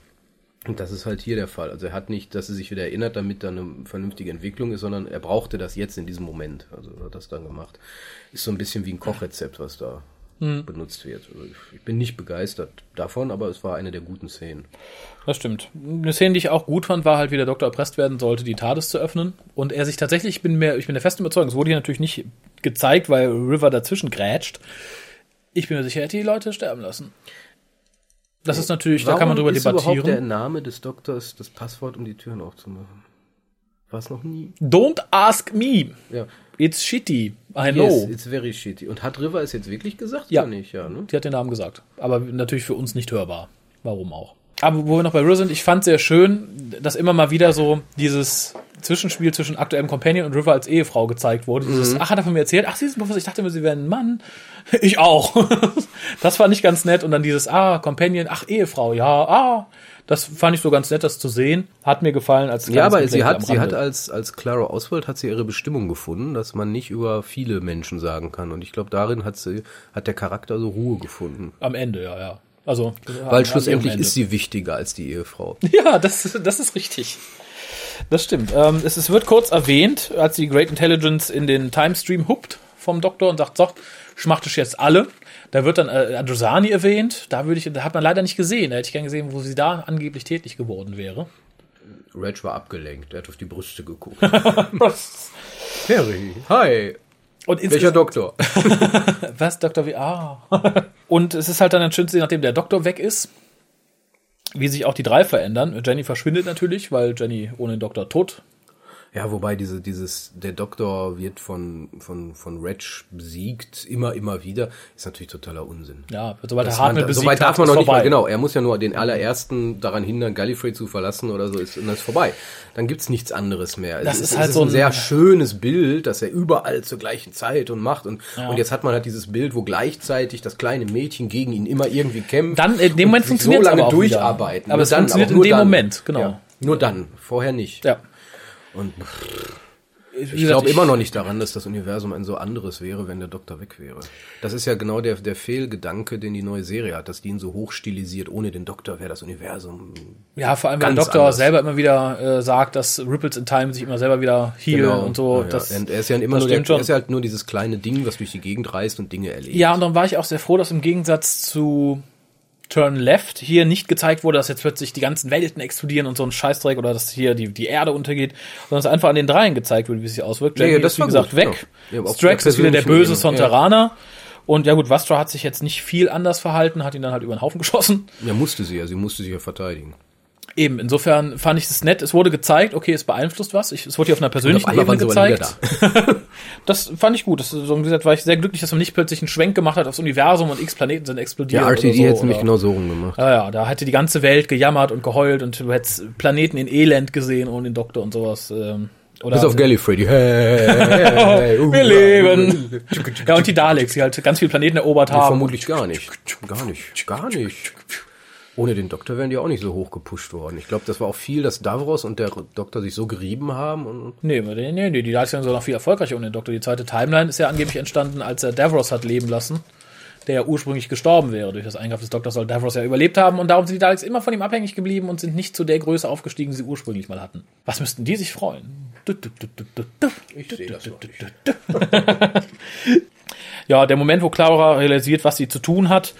Und das ist halt hier der Fall. Also er hat nicht, dass er sich wieder erinnert, damit da eine vernünftige Entwicklung ist, sondern er brauchte das jetzt in diesem Moment. Also er hat das dann gemacht. Ist so ein bisschen wie ein Kochrezept, was da Mhm. benutzt wird. Also ich bin nicht begeistert davon, aber es war eine der guten Szenen. Das stimmt. Eine Szene, die ich auch gut fand, war halt, wie der Doktor erpresst werden sollte, die TARDIS zu öffnen. Und er sich tatsächlich, ich bin mir, ich bin der festen Überzeugung, es wurde hier natürlich nicht gezeigt, weil River dazwischen grätscht. Ich bin mir sicher, er hätte die Leute sterben lassen. Das ist natürlich, da kann man drüber ist überhaupt der debattieren. Name des Doktors das Passwort, um die Türen aufzumachen? War es noch nie? Don't ask me. Ja. It's shitty. I know. Yes, it's very shitty. Und hat River es jetzt wirklich gesagt Ja. oder nicht? Ja, ne? Die hat den Namen gesagt. Aber natürlich für uns nicht hörbar. Warum auch? Aber wo wir noch bei River sind, ich fand sehr schön, dass immer mal wieder so dieses Zwischenspiel zwischen aktuellem Companion und River als Ehefrau gezeigt wurde. Dieses, ach, hat er von mir erzählt? Ach, sie ist ein Professor. Ich dachte immer, sie wären ein Mann. Ich auch. Das fand ich ganz nett. Und dann dieses, ah, Companion, ach, Ehefrau, ja, ah. Das fand ich so ganz nett, das zu sehen. Hat mir gefallen als Ja, aber sie hat, sie hat als, als Clara Oswald hat sie ihre Bestimmung gefunden, dass man nicht über viele Menschen sagen kann. Und ich glaube, darin hat sie, hat der Charakter so Ruhe gefunden. Am Ende, ja, ja. Also, Weil schlussendlich ist sie wichtiger als die Ehefrau. Ja, das, das ist richtig. Das stimmt. Ähm, es, es wird kurz erwähnt, als die Great Intelligence in den Timestream huppt vom Doktor und sagt, so, schmachtisch jetzt alle. Da wird dann äh, Adrosani erwähnt. Da würde ich, da hat man leider nicht gesehen. Da hätte ich gern gesehen, wo sie da angeblich tätig geworden wäre. Reg war abgelenkt, er hat auf die Brüste geguckt. Harry, hi. Und Welcher Doktor? Was, Dr. W. Ah. Und es ist halt dann ganz schön zu sehen, nachdem der Doktor weg ist, wie sich auch die drei verändern. Jenny verschwindet natürlich, weil Jenny ohne den Doktor tot Ja, wobei diese, dieses, der Doktor wird von, von, von Reg besiegt, immer, immer wieder, ist natürlich totaler Unsinn. Ja, sobald Das der Hartnell man, besiegt soweit darf man noch nicht mal, genau, er muss ja nur den allerersten daran hindern, Gallifrey zu verlassen oder so, ist, und das ist vorbei. Dann gibt's nichts anderes mehr. Das es ist es halt ist so ein sehr schönes Bild, dass er überall zur gleichen Zeit und macht und, und jetzt hat man halt dieses Bild, wo gleichzeitig das kleine Mädchen gegen ihn immer irgendwie kämpft. Dann, in dem Moment funktioniert's so lange aber auch wieder. durcharbeiten. Aber es funktioniert aber nur in dem dann. Moment, genau. Ja, nur dann, vorher nicht. Ja. Und ich gesagt, glaube immer noch nicht daran, dass das Universum ein so anderes wäre, wenn der Doktor weg wäre. Das ist ja genau der, der Fehlgedanke, den die neue Serie hat, dass die ihn so hoch stilisiert. Ohne den Doktor wäre das Universum. Ja, vor allem, wenn der Doktor anders. selber immer wieder äh, sagt, dass Ripples in Time sich immer selber wieder healen und so. Ja, ja. Das, und er ist ja immer den schon- er ist ja halt nur dieses kleine Ding, was durch die Gegend reist und Dinge erlebt. ja, und dann war ich auch sehr froh, dass im Gegensatz zu Turn Left hier nicht gezeigt wurde, dass jetzt plötzlich die ganzen Welten explodieren und so ein Scheißdreck oder dass hier die, die Erde untergeht, sondern dass einfach an den dreien gezeigt wird, wie es sich auswirkt. Ja, ja, Jamie das ist, wie war gesagt, gut, weg. ja. Ja, Strax ist wieder der böse Sonteraner. Und ja gut, Vastra hat sich jetzt nicht viel anders verhalten, hat ihn dann halt über den Haufen geschossen. Ja, musste sie ja, sie musste sich ja verteidigen. Eben, insofern fand ich es nett. Es wurde gezeigt, okay, es beeinflusst was. Ich, es wurde hier auf einer persönlichen Ebene gezeigt. das fand ich gut. Das, so, wie gesagt, war ich sehr glücklich, dass man nicht plötzlich einen Schwenk gemacht hat aufs Universum und x Planeten sind explodiert. Ja, RTD oder so, hätte es nämlich genau so rumgemacht. Ja, ja, da hätte die ganze Welt gejammert und geheult und du hättest Planeten in Elend gesehen ohne den Doktor und sowas. Ähm, oder Bis auf Gallifrey, die hey, hey, hey, uh, Wir leben. ja, und die Daleks, die halt ganz viele Planeten erobert Nee, haben. vermutlich gar nicht. Gar nicht. Gar nicht. Ohne den Doktor wären die auch nicht so hoch gepusht worden. Ich glaube, das war auch viel, dass Davros und der Doktor sich so gerieben haben. Und Nee, nee, nee, nee, die Daleks sind sogar noch viel erfolgreicher ohne den Doktor. Die zweite Timeline ist ja angeblich entstanden, als er Davros hat leben lassen, der ja ursprünglich gestorben wäre. Durch das Eingriff des Doktors soll Davros ja überlebt haben und darum sind die Daleks immer von ihm abhängig geblieben und sind nicht zu der Größe aufgestiegen, die sie ursprünglich mal hatten. Was müssten die sich freuen? Ich sehe das noch nicht. Ja, der Moment, wo Clara realisiert, was sie zu tun hat,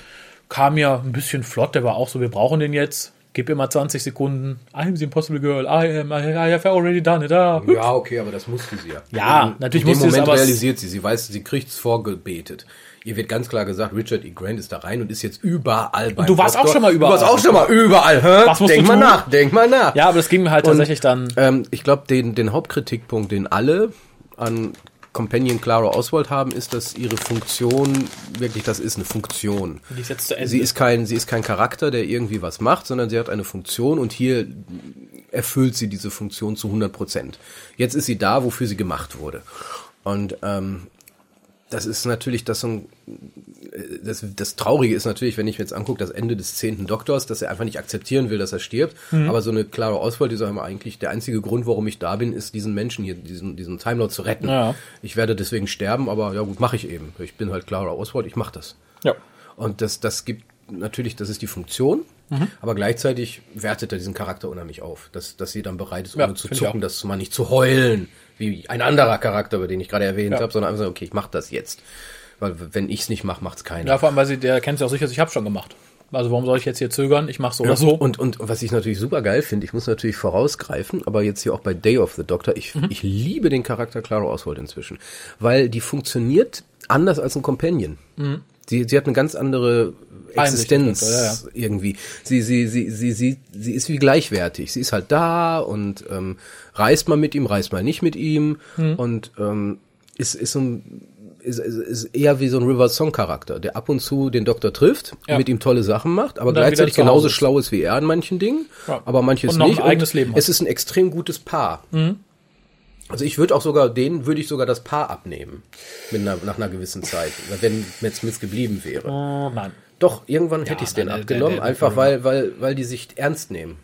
kam ja ein bisschen flott. Der war auch so, wir brauchen den jetzt. gib mal 20 Sekunden. I'm the impossible girl. I am, I, I have already done it. Ah. Ja, okay, aber das musste sie ja. Ja, In- natürlich In musste sie es, Moment aber es- realisiert sie, sie weiß, sie kriegt's vorgebetet. Ihr wird ganz klar gesagt, Richard E. Grant ist da rein und ist jetzt überall beim du warst auch schon mal überall. Du warst auch schon mal überall, hä? Was musst denk du mal tun? nach, denk mal nach. Ja, aber das ging mir halt tatsächlich dann. Ähm, ich glaube, den, den Hauptkritikpunkt, den alle an Companion Clara Oswald haben, ist, dass ihre Funktion wirklich, das ist eine Funktion. Ist. Sie ist kein, sie ist kein Charakter, der irgendwie was macht, sondern sie hat eine Funktion und hier erfüllt sie diese Funktion zu 100 Prozent. Jetzt ist sie da, wofür sie gemacht wurde. Und ähm, das ist natürlich das so ein, äh, das, das Traurige ist natürlich, wenn ich mir jetzt angucke, das Ende des zehnten Doktors, dass er einfach nicht akzeptieren will, dass er stirbt. Mhm. Aber so eine Clara Oswald, die sagt immer eigentlich, der einzige Grund, warum ich da bin, ist diesen Menschen hier, diesen, diesen Time Lord zu retten. Ja. Ich werde deswegen sterben, aber ja gut, mache ich eben. Ich bin halt Clara Oswald, ich mache das. ja. Und das, das gibt natürlich, das ist die Funktion, Mhm. aber gleichzeitig wertet er diesen Charakter unheimlich auf, dass, dass sie dann bereit ist, Ja, ohne zu find ich zucken, auch. das mal nicht zu heulen, wie ein anderer Charakter, über den ich gerade erwähnt Ja. habe, sondern einfach sagen, okay, ich mache das jetzt. Weil wenn ich es nicht mache, macht's keiner. Ja, vor allem, weil sie, der kennt sie auch sicher, ich habe schon gemacht. Also warum soll ich jetzt hier zögern? Ich mache so oder so. Und, und was ich natürlich super geil finde, ich muss natürlich vorausgreifen, aber jetzt hier auch bei Day of the Doctor, ich, Mhm. ich liebe den Charakter Clara Oswald inzwischen, weil die funktioniert anders als ein Companion. Sie, sie hat eine ganz andere Existenz jeden Fall, irgendwie. Sie, sie, sie, sie, sie, sie ist wie gleichwertig. Sie ist halt da und ähm, reist mal mit ihm, reist mal nicht mit ihm Mhm. und ähm, ist, ist so ein ist, ist, eher wie so ein River Song Charakter, der ab und zu den Doktor trifft, Ja. mit ihm tolle Sachen macht, aber gleichzeitig genauso schlau ist wie er in manchen Dingen, Ja. aber manches Und noch ein nicht. eigenes Leben. Mhm. es ist ein extrem gutes Paar. Also ich würde auch sogar, denen würde ich sogar das Paar abnehmen. Mit einer, nach einer gewissen Zeit. Wenn Matt Smith geblieben wäre. Oh, nein. Doch, irgendwann hätte ich es denen der- abgenommen, der- der- einfach weil, weil, weil die sich ernst nehmen.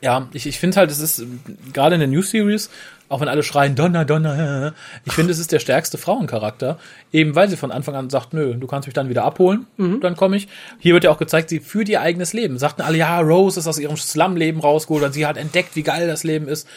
Ja, ich, ich finde halt, es ist gerade in der New Series, auch wenn alle schreien Donner, Donner, ich finde, es ist der stärkste Frauencharakter, eben weil sie von Anfang an sagt, nö, du kannst mich dann wieder abholen, dann komme ich. Hier wird ja auch gezeigt, sie führt ihr eigenes Leben. Sagten alle, ja, Rose ist aus ihrem Slum-Leben rausgeholt und sie hat entdeckt, wie geil das Leben ist.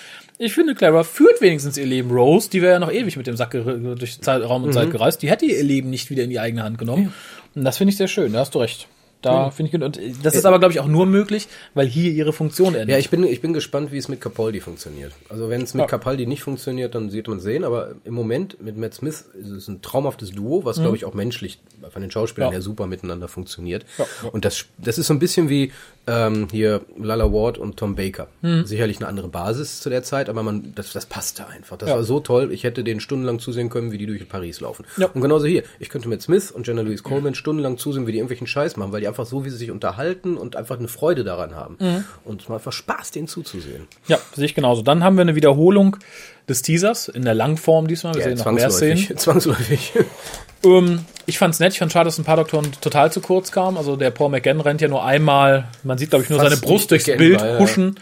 Ich finde, Clara führt wenigstens ihr Leben. Rose, die wäre ja noch ewig mit dem Sack durch Raum und Zeit gereist, die hätte ihr Leben nicht wieder in die eigene Hand genommen. Und das finde ich sehr schön, da hast du recht. Da finde ich gut. Und das ist aber, glaube ich, auch nur möglich, weil hier ihre Funktion endet. Ja, ich bin, ich bin gespannt, wie es mit Capaldi funktioniert. Also wenn es mit Ja. Capaldi nicht funktioniert, dann sieht man sehen, aber im Moment mit Matt Smith ist es ein traumhaftes Duo, Mhm. was glaube ich auch menschlich von den Schauspielern Ja. her super miteinander funktioniert. Ja, ja. Und das, das ist so ein bisschen wie ähm, hier Lala Ward und Tom Baker. Mhm. Sicherlich eine andere Basis zu der Zeit, aber man, das, das passte einfach. Das Ja. war so toll. Ich hätte denen stundenlang zusehen können, wie die durch Paris laufen. Ja. Und genauso hier. Ich könnte mit Smith und Jenna Louise Coleman stundenlang zusehen, wie die irgendwelchen Scheiß machen, weil die einfach so, wie sie sich unterhalten und einfach eine Freude daran haben. Mhm. Und es macht einfach Spaß, denen zuzusehen. Ja, sehe ich genauso. Dann haben wir eine Wiederholung des Teasers in der Langform diesmal. Wir sehen noch mehr Szenen. zwangsläufig. Ähm, ich fand's nett. Ich fand schade, dass ein paar Doktoren total zu kurz kamen. Also der Paul McGann rennt ja nur einmal. Man sieht, glaube ich, nur Fast seine Brust durchs Bild ja. huschen.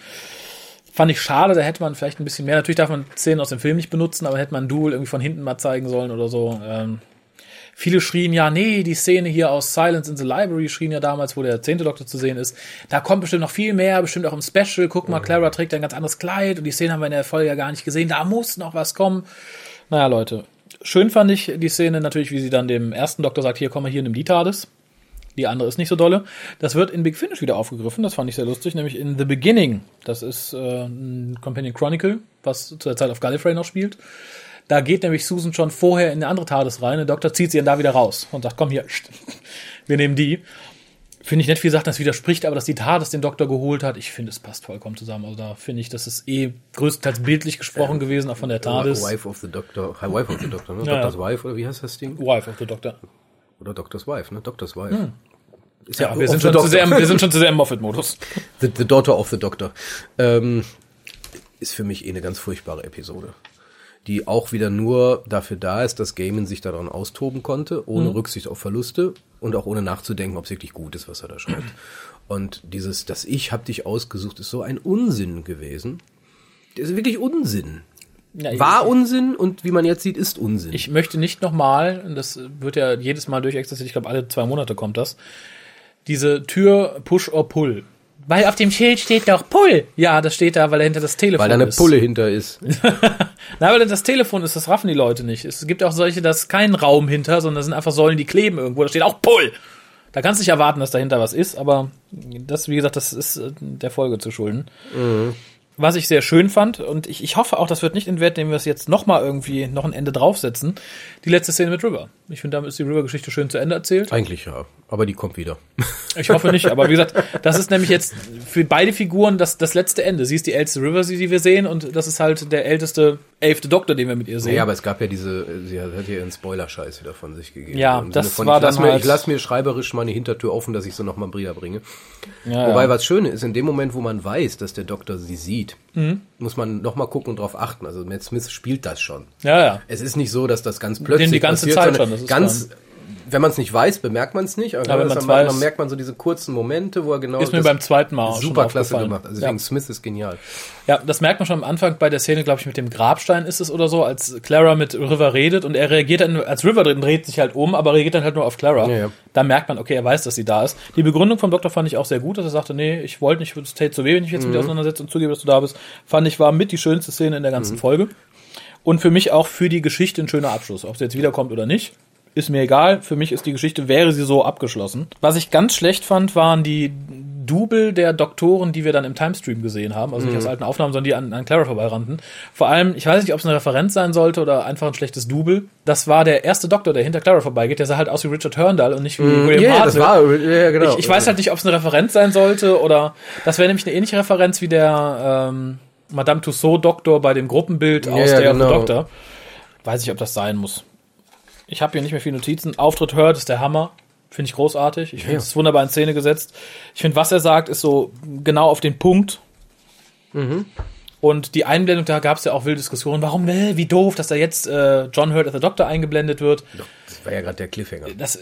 Fand ich schade. Da hätte man vielleicht ein bisschen mehr. Natürlich darf man Szenen aus dem Film nicht benutzen, aber hätte man Duel irgendwie von hinten mal zeigen sollen oder so. Ähm, Viele schrien ja, nee, die Szene hier aus Silence in the Library schrien ja damals, wo der zehnte Doktor zu sehen ist. Da kommt bestimmt noch viel mehr, bestimmt auch im Special. Guck mal, Clara trägt ein ganz anderes Kleid und die Szene haben wir in der Folge ja gar nicht gesehen. Da muss noch was kommen. Naja, Leute. Schön fand ich die Szene natürlich, wie sie dann dem ersten Doktor sagt, hier komm mal hier, nimm die TARDIS. Die andere ist nicht so dolle. Das wird in Big Finish wieder aufgegriffen, das fand ich sehr lustig, nämlich in The Beginning. Das ist äh, ein Companion Chronicle, was zu der Zeit auf Gallifrey noch spielt. Da geht nämlich Susan schon vorher in eine andere TARDIS rein. Der Doktor zieht sie dann da wieder raus und sagt, komm hier, wir nehmen die. Finde ich nett, wie gesagt, das widerspricht, aber dass die TARDIS den Doktor geholt hat, ich finde, es passt vollkommen zusammen. Also da finde ich, das ist eh größtenteils bildlich gesprochen gewesen, auch von der TARDIS. Wife of the Doctor. Hi, Wife of the Doctor, ne? Ja, Doctor's ja. Wife, oder wie heißt das Ding? Wife of the Doctor. Oder Doctor's Wife, ne? Doctor's Wife. Ist Ja, wir of sind, schon zu sehr, im- wir sind schon zu sehr im Moffat-Modus. The, the Daughter of the Doctor. Ähm, ist für mich eh eine ganz furchtbare Episode. Die auch wieder nur dafür da ist, dass Gaiman sich daran austoben konnte, ohne Rücksicht auf Verluste und auch ohne nachzudenken, ob es wirklich gut ist, was er da schreibt. Und dieses, das Ich hab dich ausgesucht, ist so ein Unsinn gewesen. Das ist wirklich Unsinn. Ja, War Unsinn und wie man jetzt sieht, ist Unsinn. Ich möchte nicht nochmal, und das wird ja jedes Mal durchexerziert, ich glaube alle zwei Monate kommt das, diese Tür Push or Pull. Weil auf dem Schild steht doch Pull. Ja, das steht da, weil dahinter das Telefon weil da eine ist. Pulle hinter ist. Na, weil das Telefon ist, das raffen die Leute nicht. Es gibt auch solche, da ist kein Raum hinter, sondern das sind einfach Säulen, die kleben irgendwo. Da steht auch Pull. Da kannst du nicht erwarten, dass dahinter was ist, aber das, wie gesagt, das ist äh, der Folge zu schulden. Mhm. Was ich sehr schön fand, und ich, ich hoffe auch, das wird nicht entwerten, indem wir es jetzt nochmal irgendwie noch ein Ende draufsetzen, die letzte Szene mit River. Ich finde, damit ist die River-Geschichte schön zu Ende erzählt. Eigentlich ja, aber die kommt wieder. Ich hoffe nicht, aber wie gesagt, das ist nämlich jetzt für beide Figuren das, das letzte Ende. Sie ist die älteste River, die wir sehen, und das ist halt der älteste, elfte Doktor, den wir mit ihr sehen. Ja, aber es gab ja diese, sie hat ja ihren Spoiler-Scheiß wieder von sich gegeben. Ja, Im das Sinne war ich lass dann mir, halt- Ich lasse mir schreiberisch mal eine Hintertür offen, dass ich so nochmal Brüder bringe. Ja, Wobei, ja. was Schöne ist, in dem Moment, wo man weiß, dass der Doktor sie sieht, Mhm. muss man nochmal gucken und drauf achten. Also Matt Smith spielt das schon. ja, ja. Es ist nicht so, dass das ganz plötzlich die ganze passiert, Zeit schon, das ist ganz, wenn man es nicht weiß, bemerkt man es nicht. Aber, Aber wenn man dann, weiß- dann merkt man so diese kurzen Momente, wo er genau Ist mir beim zweiten Mal auch super klasse gemacht. Also Ja. Smith ist genial. Ja, das merkt man schon am Anfang bei der Szene, glaube ich, mit dem Grabstein ist es oder so, als Clara mit River redet und er reagiert dann, als River drin dreht sich halt um, aber reagiert dann halt nur auf Clara. Ja, ja. Da merkt man, okay, er weiß, dass sie da ist. Die Begründung vom Doktor fand ich auch sehr gut, dass er sagte, nee, ich wollte nicht, es täte so weh, wenn ich jetzt Mhm. mit dir auseinandersetze und zugebe, dass du da bist. Fand ich, war mit die schönste Szene in der ganzen Mhm. Folge. Und für mich auch für die Geschichte ein schöner Abschluss. Ob sie jetzt wiederkommt oder nicht, ist mir egal. Für mich ist die Geschichte, wäre sie so abgeschlossen. Was ich ganz schlecht fand, waren die Double der Doktoren, die wir dann im Timestream gesehen haben. Also nicht aus alten Aufnahmen, sondern die an, an Clara vorbeirannten. Vor allem, ich weiß nicht, ob es eine Referenz sein sollte oder einfach ein schlechtes Double. Das war der erste Doktor, der hinter Clara vorbeigeht. Der sah halt aus wie Richard Herndal und nicht wie William Ja, das Hartnell. war, ja, genau. Ich, ich weiß halt nicht, ob es eine Referenz sein sollte oder das wäre nämlich eine ähnliche Referenz wie der ähm, Madame Tussaud Doktor bei dem Gruppenbild Ja, aus der genau. Doktor. Weiß ich, ob das sein muss. Ich habe hier nicht mehr viele Notizen. Auftritt hört ist der Hammer. Finde ich großartig. Ich finde Ja. es wunderbar in Szene gesetzt. Ich finde, was er sagt, ist so genau auf den Punkt. Mhm. Und die Einblendung, da gab es ja auch wilde Diskussionen. Warum, äh, wie doof, dass da jetzt äh, John Hurt as the Doctor eingeblendet wird Das war ja gerade der Cliffhanger. das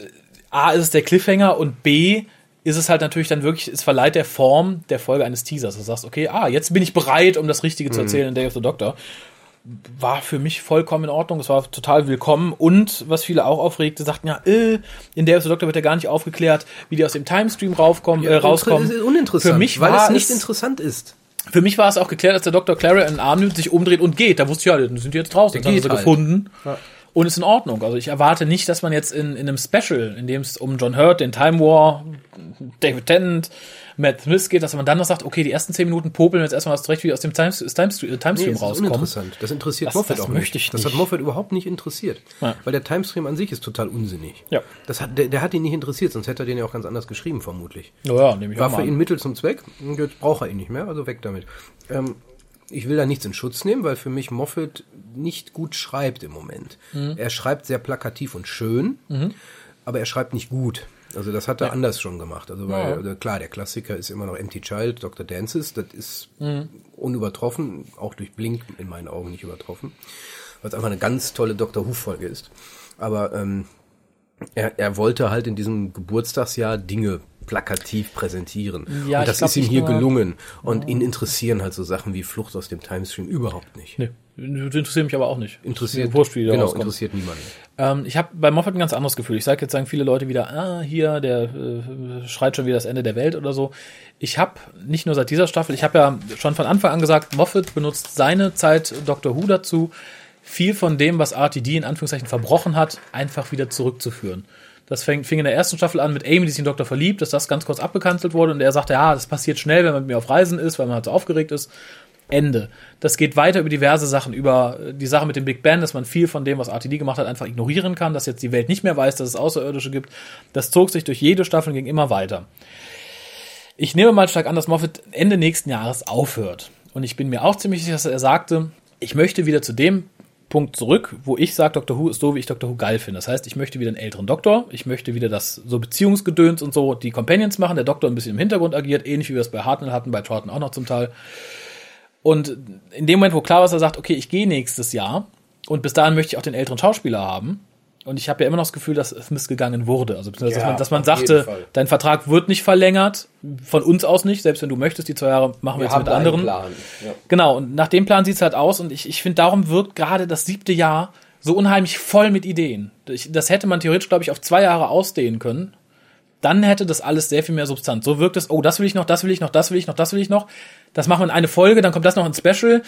A ist es der Cliffhanger und B ist es halt natürlich dann wirklich, es verleiht der Form der Folge eines Teasers. Du sagst, okay, ah, jetzt bin ich bereit, um das Richtige zu erzählen in Day of the Doctor. War für mich vollkommen in Ordnung, es war total willkommen und was viele auch aufregte, sagten ja, äh, in the Doctor wird ja gar nicht aufgeklärt, wie die aus dem Timestream raufkommen, äh, rauskommen. Das ist uninteressant, Für mich weil war es nicht es- interessant ist. Für mich war es auch geklärt, dass der Dr. Clara in den Arm nimmt, sich umdreht und geht. Da wusste ich, ja, die sind jetzt draußen, Der jetzt haben sie halt. gefunden. Und ist in Ordnung. Also ich erwarte nicht, dass man jetzt in, in einem Special, in dem es um John Hurt, den Time War, David Tennant, Matt Smith geht, dass man dann noch sagt, okay, die ersten zehn Minuten popeln wir jetzt erstmal was zurecht, wie aus dem Times, Timestream, Nee, Timestream es ist rauskommen. uninteressant. Das interessiert Das- Moffat das auch möchte nicht. ich Das nicht. hat Moffat überhaupt nicht interessiert. Ja. Weil der Timestream an sich ist total unsinnig. Ja. Das hat, der, der hat ihn nicht interessiert, sonst hätte er den ja auch ganz anders geschrieben, vermutlich. Naja, nehme ich War für ihn. Mittel zum Zweck. Jetzt braucht er ihn nicht mehr, also weg damit. Ähm, ich will da nichts in Schutz nehmen, weil für mich Moffat nicht gut schreibt im Moment. Mhm. Er schreibt sehr plakativ und schön, aber er schreibt nicht gut. Also das hat er anders schon gemacht. Also weil, Ja. also klar, der Klassiker ist immer noch Empty Child, Dr. Dances, das ist Mhm. unübertroffen, auch durch Blink in meinen Augen nicht übertroffen, weil es einfach eine ganz tolle Dr. Who-Folge ist. Aber ähm, er, er wollte halt in diesem Geburtstagsjahr Dinge plakativ präsentieren. Ja, und das glaub ist ihm hier gelungen. Und ihn interessieren halt so Sachen wie Flucht aus dem Timestream überhaupt nicht. Nee, das interessiert mich aber auch nicht. Interessiert, Wurscht, wie genau, rauskommen. interessiert niemanden. Ähm, ich habe bei Moffat ein ganz anderes Gefühl. Ich sage jetzt sagen viele Leute wieder, ah, hier, der äh, schreit schon wieder das Ende der Welt oder so. Ich habe nicht nur seit dieser Staffel, ich habe ja schon von Anfang an gesagt, Moffat benutzt seine Zeit Doctor Who dazu, viel von dem, was RTD in Anführungszeichen verbrochen hat, einfach wieder zurückzuführen. Das fing, fing in der ersten Staffel an mit Amy, die sich in Doktor verliebt, dass das ganz kurz abgekanzelt wurde und er sagte, ja, das passiert schnell, wenn man mit mir auf Reisen ist, weil man halt so aufgeregt ist. Ende. Das geht weiter über diverse Sachen, über äh, die Sache mit dem Big Bang, dass man viel von dem, was RTD gemacht hat, einfach ignorieren kann, dass jetzt die Welt nicht mehr weiß, dass es Außerirdische gibt. Das zog sich durch jede Staffel und ging immer weiter. Ich nehme mal stark an, dass Moffat Ende nächsten Jahres aufhört. Und ich bin mir auch ziemlich sicher, dass er sagte, ich möchte wieder zu dem Punkt zurück, wo ich sage, Dr. Who ist so, wie ich Dr. Who geil finde. Das heißt, ich möchte wieder einen älteren Doktor, ich möchte wieder das so Beziehungsgedöns und so die Companions machen, der Doktor ein bisschen im Hintergrund agiert, ähnlich wie wir es bei Hartnell hatten, bei Troughton auch noch zum Teil. Und in dem Moment, wo klar war, dass er sagt, okay, ich gehe nächstes Jahr und bis dahin möchte ich auch den älteren Schauspieler haben. Und ich habe ja immer noch das Gefühl, dass es missgegangen wurde. Also, Ja, dass man, dass man sagte, dein Vertrag wird nicht verlängert. Von uns aus nicht. Selbst wenn du möchtest, die zwei Jahre machen wir, jetzt mit anderen. Ja. Genau, und nach dem Plan sieht's halt aus und ich, ich finde, darum wird gerade das siebte Jahr so unheimlich voll mit Ideen. Ich, das hätte man theoretisch, glaube ich, auf zwei Jahre ausdehnen können. Dann hätte das alles sehr viel mehr Substanz. So wirkt es, oh, das will ich noch, das will ich noch, das will ich noch, das will ich noch. Das machen wir in eine Folge, dann kommt das noch ein Special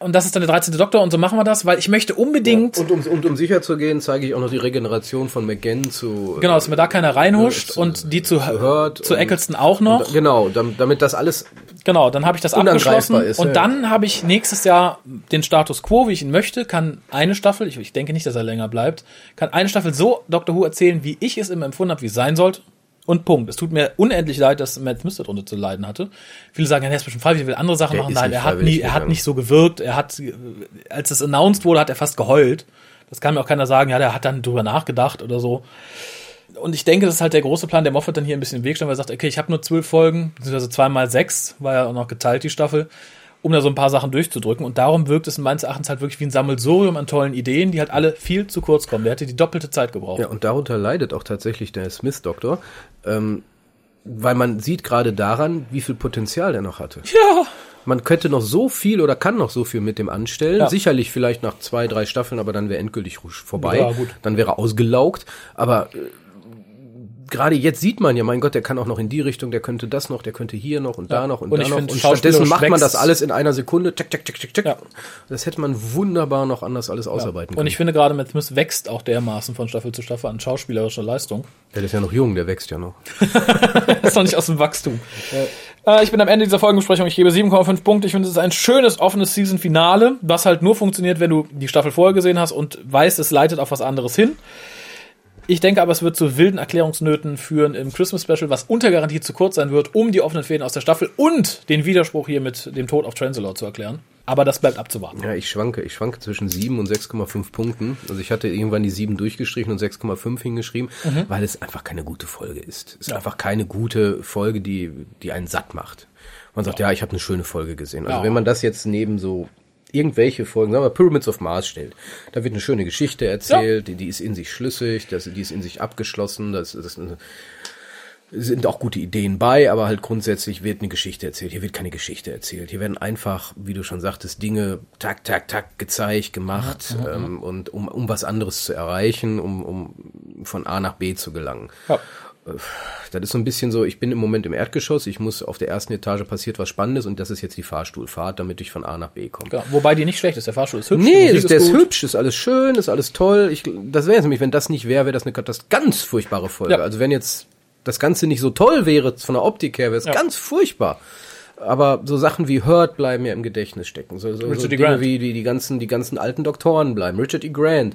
und das ist dann der 13. Doktor und so machen wir das, weil ich möchte unbedingt. Und um, und um sicher zu gehen, zeige ich auch noch die Regeneration von McGann zu. Genau, dass mir da keiner reinhuscht zu- und die zu, Hurt zu Eccleston auch noch. Und, genau, dam- damit das alles Genau, dann habe ich das abgeschlossen ist, und ja, dann habe ich nächstes Jahr den Status quo, wie ich ihn möchte, kann eine Staffel, ich, ich denke nicht, dass er länger bleibt, kann eine Staffel so Doctor Who erzählen, wie ich es immer empfunden habe, wie es sein sollte. Und Punkt. Es tut mir unendlich leid, dass Matt Smith darunter zu leiden hatte. Viele sagen, ja, er ist bestimmt freiwillig, er will andere Sachen Der machen. Nein, er hat nie, er hat nicht so gewirkt. Er hat, äh, als es announced wurde, hat er fast geheult. Das kann mir auch keiner sagen, ja, der hat dann drüber nachgedacht oder so. Und ich denke, das ist halt der große Plan, der Moffat dann hier ein bisschen im Weg stand, weil er sagt, okay, ich habe nur zwölf Folgen, beziehungsweise zweimal sechs, war ja auch noch geteilt, die Staffel, um da so ein paar Sachen durchzudrücken. Und darum wirkt es meines Erachtens halt wirklich wie ein Sammelsurium an tollen Ideen, die halt alle viel zu kurz kommen. Der hätte die doppelte Zeit gebraucht. Ja, und darunter leidet auch tatsächlich der Smith-Doktor, ähm, weil man sieht gerade daran, wie viel Potenzial der noch hatte. ja. Man könnte noch so viel oder kann noch so viel mit dem anstellen. Ja. Sicherlich vielleicht nach zwei, drei Staffeln, aber dann wäre endgültig vorbei. Ja, gut. Dann wäre ausgelaugt. Aber äh, gerade jetzt sieht man ja, mein Gott, der kann auch noch in die Richtung, der könnte das noch, der könnte hier noch und da noch und, Und da noch. find, Und stattdessen macht man das alles in einer Sekunde. Check, check, check, check, check. Ja. Das hätte man wunderbar noch anders alles ausarbeiten Und können. ich finde gerade Matt Smith wächst auch dermaßen von Staffel zu Staffel an schauspielerischer Leistung. der ist ja noch jung, der wächst ja noch. ist noch nicht aus dem Wachstum. Äh, ich bin am Ende dieser Folgenbesprechung. Ich gebe 7,5 Punkte. Ich finde, es ist ein schönes, offenes Season-Finale, was halt nur funktioniert, wenn du die Staffel vorher gesehen hast und weißt, es leitet auf was anderes hin. Ich denke aber, es wird zu wilden Erklärungsnöten führen im Christmas Special, was unter Garantie zu kurz sein wird, um die offenen Fäden aus der Staffel und den Widerspruch hier mit dem Tod auf Transalore zu erklären. Aber das bleibt abzuwarten. Ja, ich schwanke. Ich schwanke zwischen 7 und 6,5 Punkten. Also ich hatte irgendwann die 7 durchgestrichen und 6,5 hingeschrieben, weil es einfach keine gute Folge ist. Es ist einfach keine gute Folge, die, die einen satt macht. Man sagt, ja, ich habe eine schöne Folge gesehen. Also Ja. wenn man das jetzt neben so irgendwelche Folgen, sagen wir Pyramids of Mars stellt, da wird eine schöne Geschichte erzählt, die, die ist in sich schlüssig, das, die ist in sich abgeschlossen, das, das sind auch gute Ideen bei, aber halt grundsätzlich wird eine Geschichte erzählt. Hier wird keine Geschichte erzählt. Hier werden einfach, wie du schon sagtest, Dinge tak, tak, tak gezeigt, gemacht, ähm, und um, um was anderes zu erreichen, um, um von A nach B zu gelangen. Ja. Das ist so ein bisschen so, ich bin im Moment im Erdgeschoss, ich muss auf der ersten Etage passiert was Spannendes und das ist jetzt die Fahrstuhlfahrt, damit ich von A nach B komme. Genau. Wobei die nicht schlecht ist. Der Fahrstuhl ist hübsch. Nee, das, der ist gut. hübsch, ist alles schön, ist alles toll. Ich, das wäre jetzt nämlich, wenn das nicht wäre, wäre das eine Katast ganz furchtbare Folge. Ja. Also wenn jetzt das Ganze nicht so toll wäre von der Optik her, wäre es Ja. ganz furchtbar. Aber so Sachen wie Hurt bleiben mir im Gedächtnis stecken. So, so, so Richard E. Dinge Grant. wie die, die ganzen, die ganzen alten Doktoren bleiben. Richard E. Grant,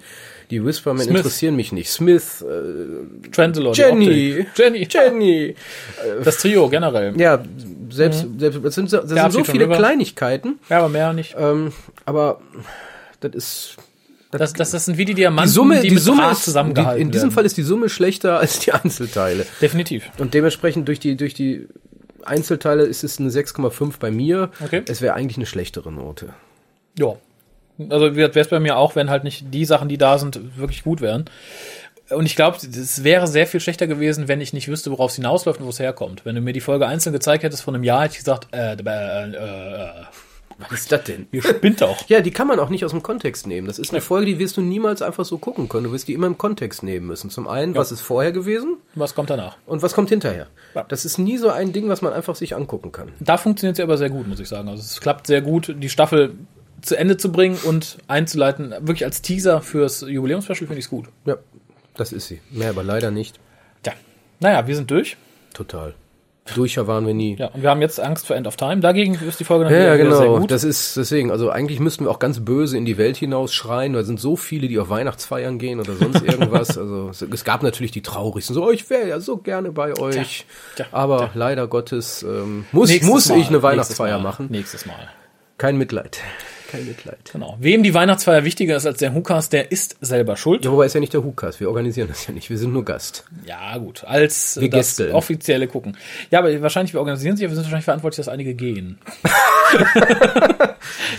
die Whispermen Smith. interessieren mich nicht. Smith, äh, die Jenny. Jenny, Jenny. Das Trio generell. Ja, selbst, selbst das sind, so- das sind so viele River. Kleinigkeiten. Ja, aber mehr nicht. Ähm, aber das ist Das, das, das sind wie die Diamanten, die Summe, die, die mit Summe ist, die, zusammengehalten in diesem werden. Fall ist die Summe schlechter als die Einzelteile. Definitiv. Und dementsprechend durch die, durch die Einzelteile ist es eine 6,5 bei mir. Okay. Es wäre eigentlich eine schlechtere Note. Ja. Also wäre es bei mir auch, wenn halt nicht die Sachen, die da sind, wirklich gut wären. Und ich glaube, es wäre sehr viel schlechter gewesen, wenn ich nicht wüsste, worauf es hinausläuft und wo es herkommt. Wenn du mir die Folge einzeln gezeigt hättest von einem Jahr, hätte ich gesagt, äh, äh, äh, Was ist das denn? ihr spinnt doch. Ja, die kann man auch nicht aus dem Kontext nehmen. Das ist eine Folge, die wirst du niemals einfach so gucken können. Du wirst die immer im Kontext nehmen müssen. Zum einen, was ist vorher gewesen Was kommt danach? und was kommt hinterher. Ja. Das ist nie so ein Ding, was man einfach sich angucken kann. Da funktioniert sie aber sehr gut, muss ich sagen. Also es klappt sehr gut, die Staffel zu Ende zu bringen und einzuleiten. Wirklich als Teaser fürs Jubiläumsspecial finde ich es gut. Ja, das ist sie. Mehr aber leider nicht. Tja. Naja, wir sind durch. Total. Durcher waren wir nie. Ja, und wir haben jetzt Angst vor End of Time. Dagegen ist die Folge dann Ja, ja, wieder sehr genau. gut. Das ist deswegen, also eigentlich müssten wir auch ganz böse in die Welt hinaus schreien, es sind so viele, die auf Weihnachtsfeiern gehen oder sonst irgendwas. also es, es gab natürlich die traurigsten, so, oh, ich wäre ja so gerne bei euch. Tja, aber tja. leider Gottes ähm, muss, Nächstes muss Mal, ich eine Weihnachtsfeier nächstes machen. Nächstes Mal. Kein Mitleid. Kein Mitleid. Genau. Wem die Weihnachtsfeier wichtiger ist als der Hukas, der ist selber schuld. Ja, wobei ist ja nicht der Hukas, wir organisieren das ja nicht, wir sind nur Gast. Ja, gut. Als Wir das gästeln. offizielle gucken. Ja, aber wahrscheinlich, wir organisieren sich, aber wir sind wahrscheinlich verantwortlich, dass einige gehen.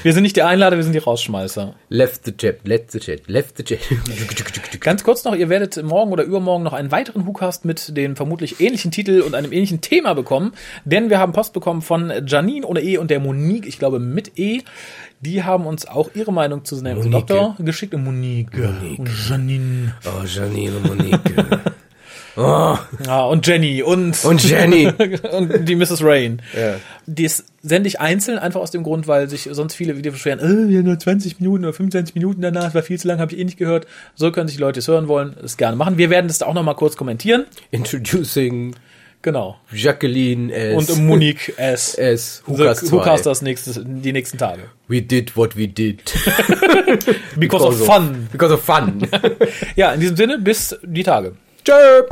wir sind nicht die Einlader, wir sind die Rausschmeißer. Left the jet, left the jet, left the jet. Ganz kurz noch, ihr werdet morgen oder übermorgen noch einen weiteren Hookast mit dem vermutlich ähnlichen Titel und einem ähnlichen Thema bekommen, denn wir haben Post bekommen von Janine ohne E und der Monique, ich glaube mit E. Die haben uns auch ihre Meinung zu Name Monique. Doktor geschickt. Und Monique, und Janine. Oh, Janine und Monique. Oh, Ja, und Jenny und, Und Jenny. und die Mrs. Rain. Ja. Das sende ich einzeln, einfach aus dem Grund, weil sich sonst viele Videos beschweren, äh, wir haben nur 20 Minuten oder 25 Minuten danach, das war viel zu lang, habe ich eh nicht gehört. So können sich die Leute, die es hören wollen, es gerne machen. Wir werden das da auch nochmal kurz kommentieren. Introducing Genau. Jacqueline S. Und Monique S. S. The Hukas 2. Whocasters nächstes, die nächsten Tage. We did what we did. Because of fun. Because of fun. Ja, in diesem Sinne, bis die Tage. Tschö.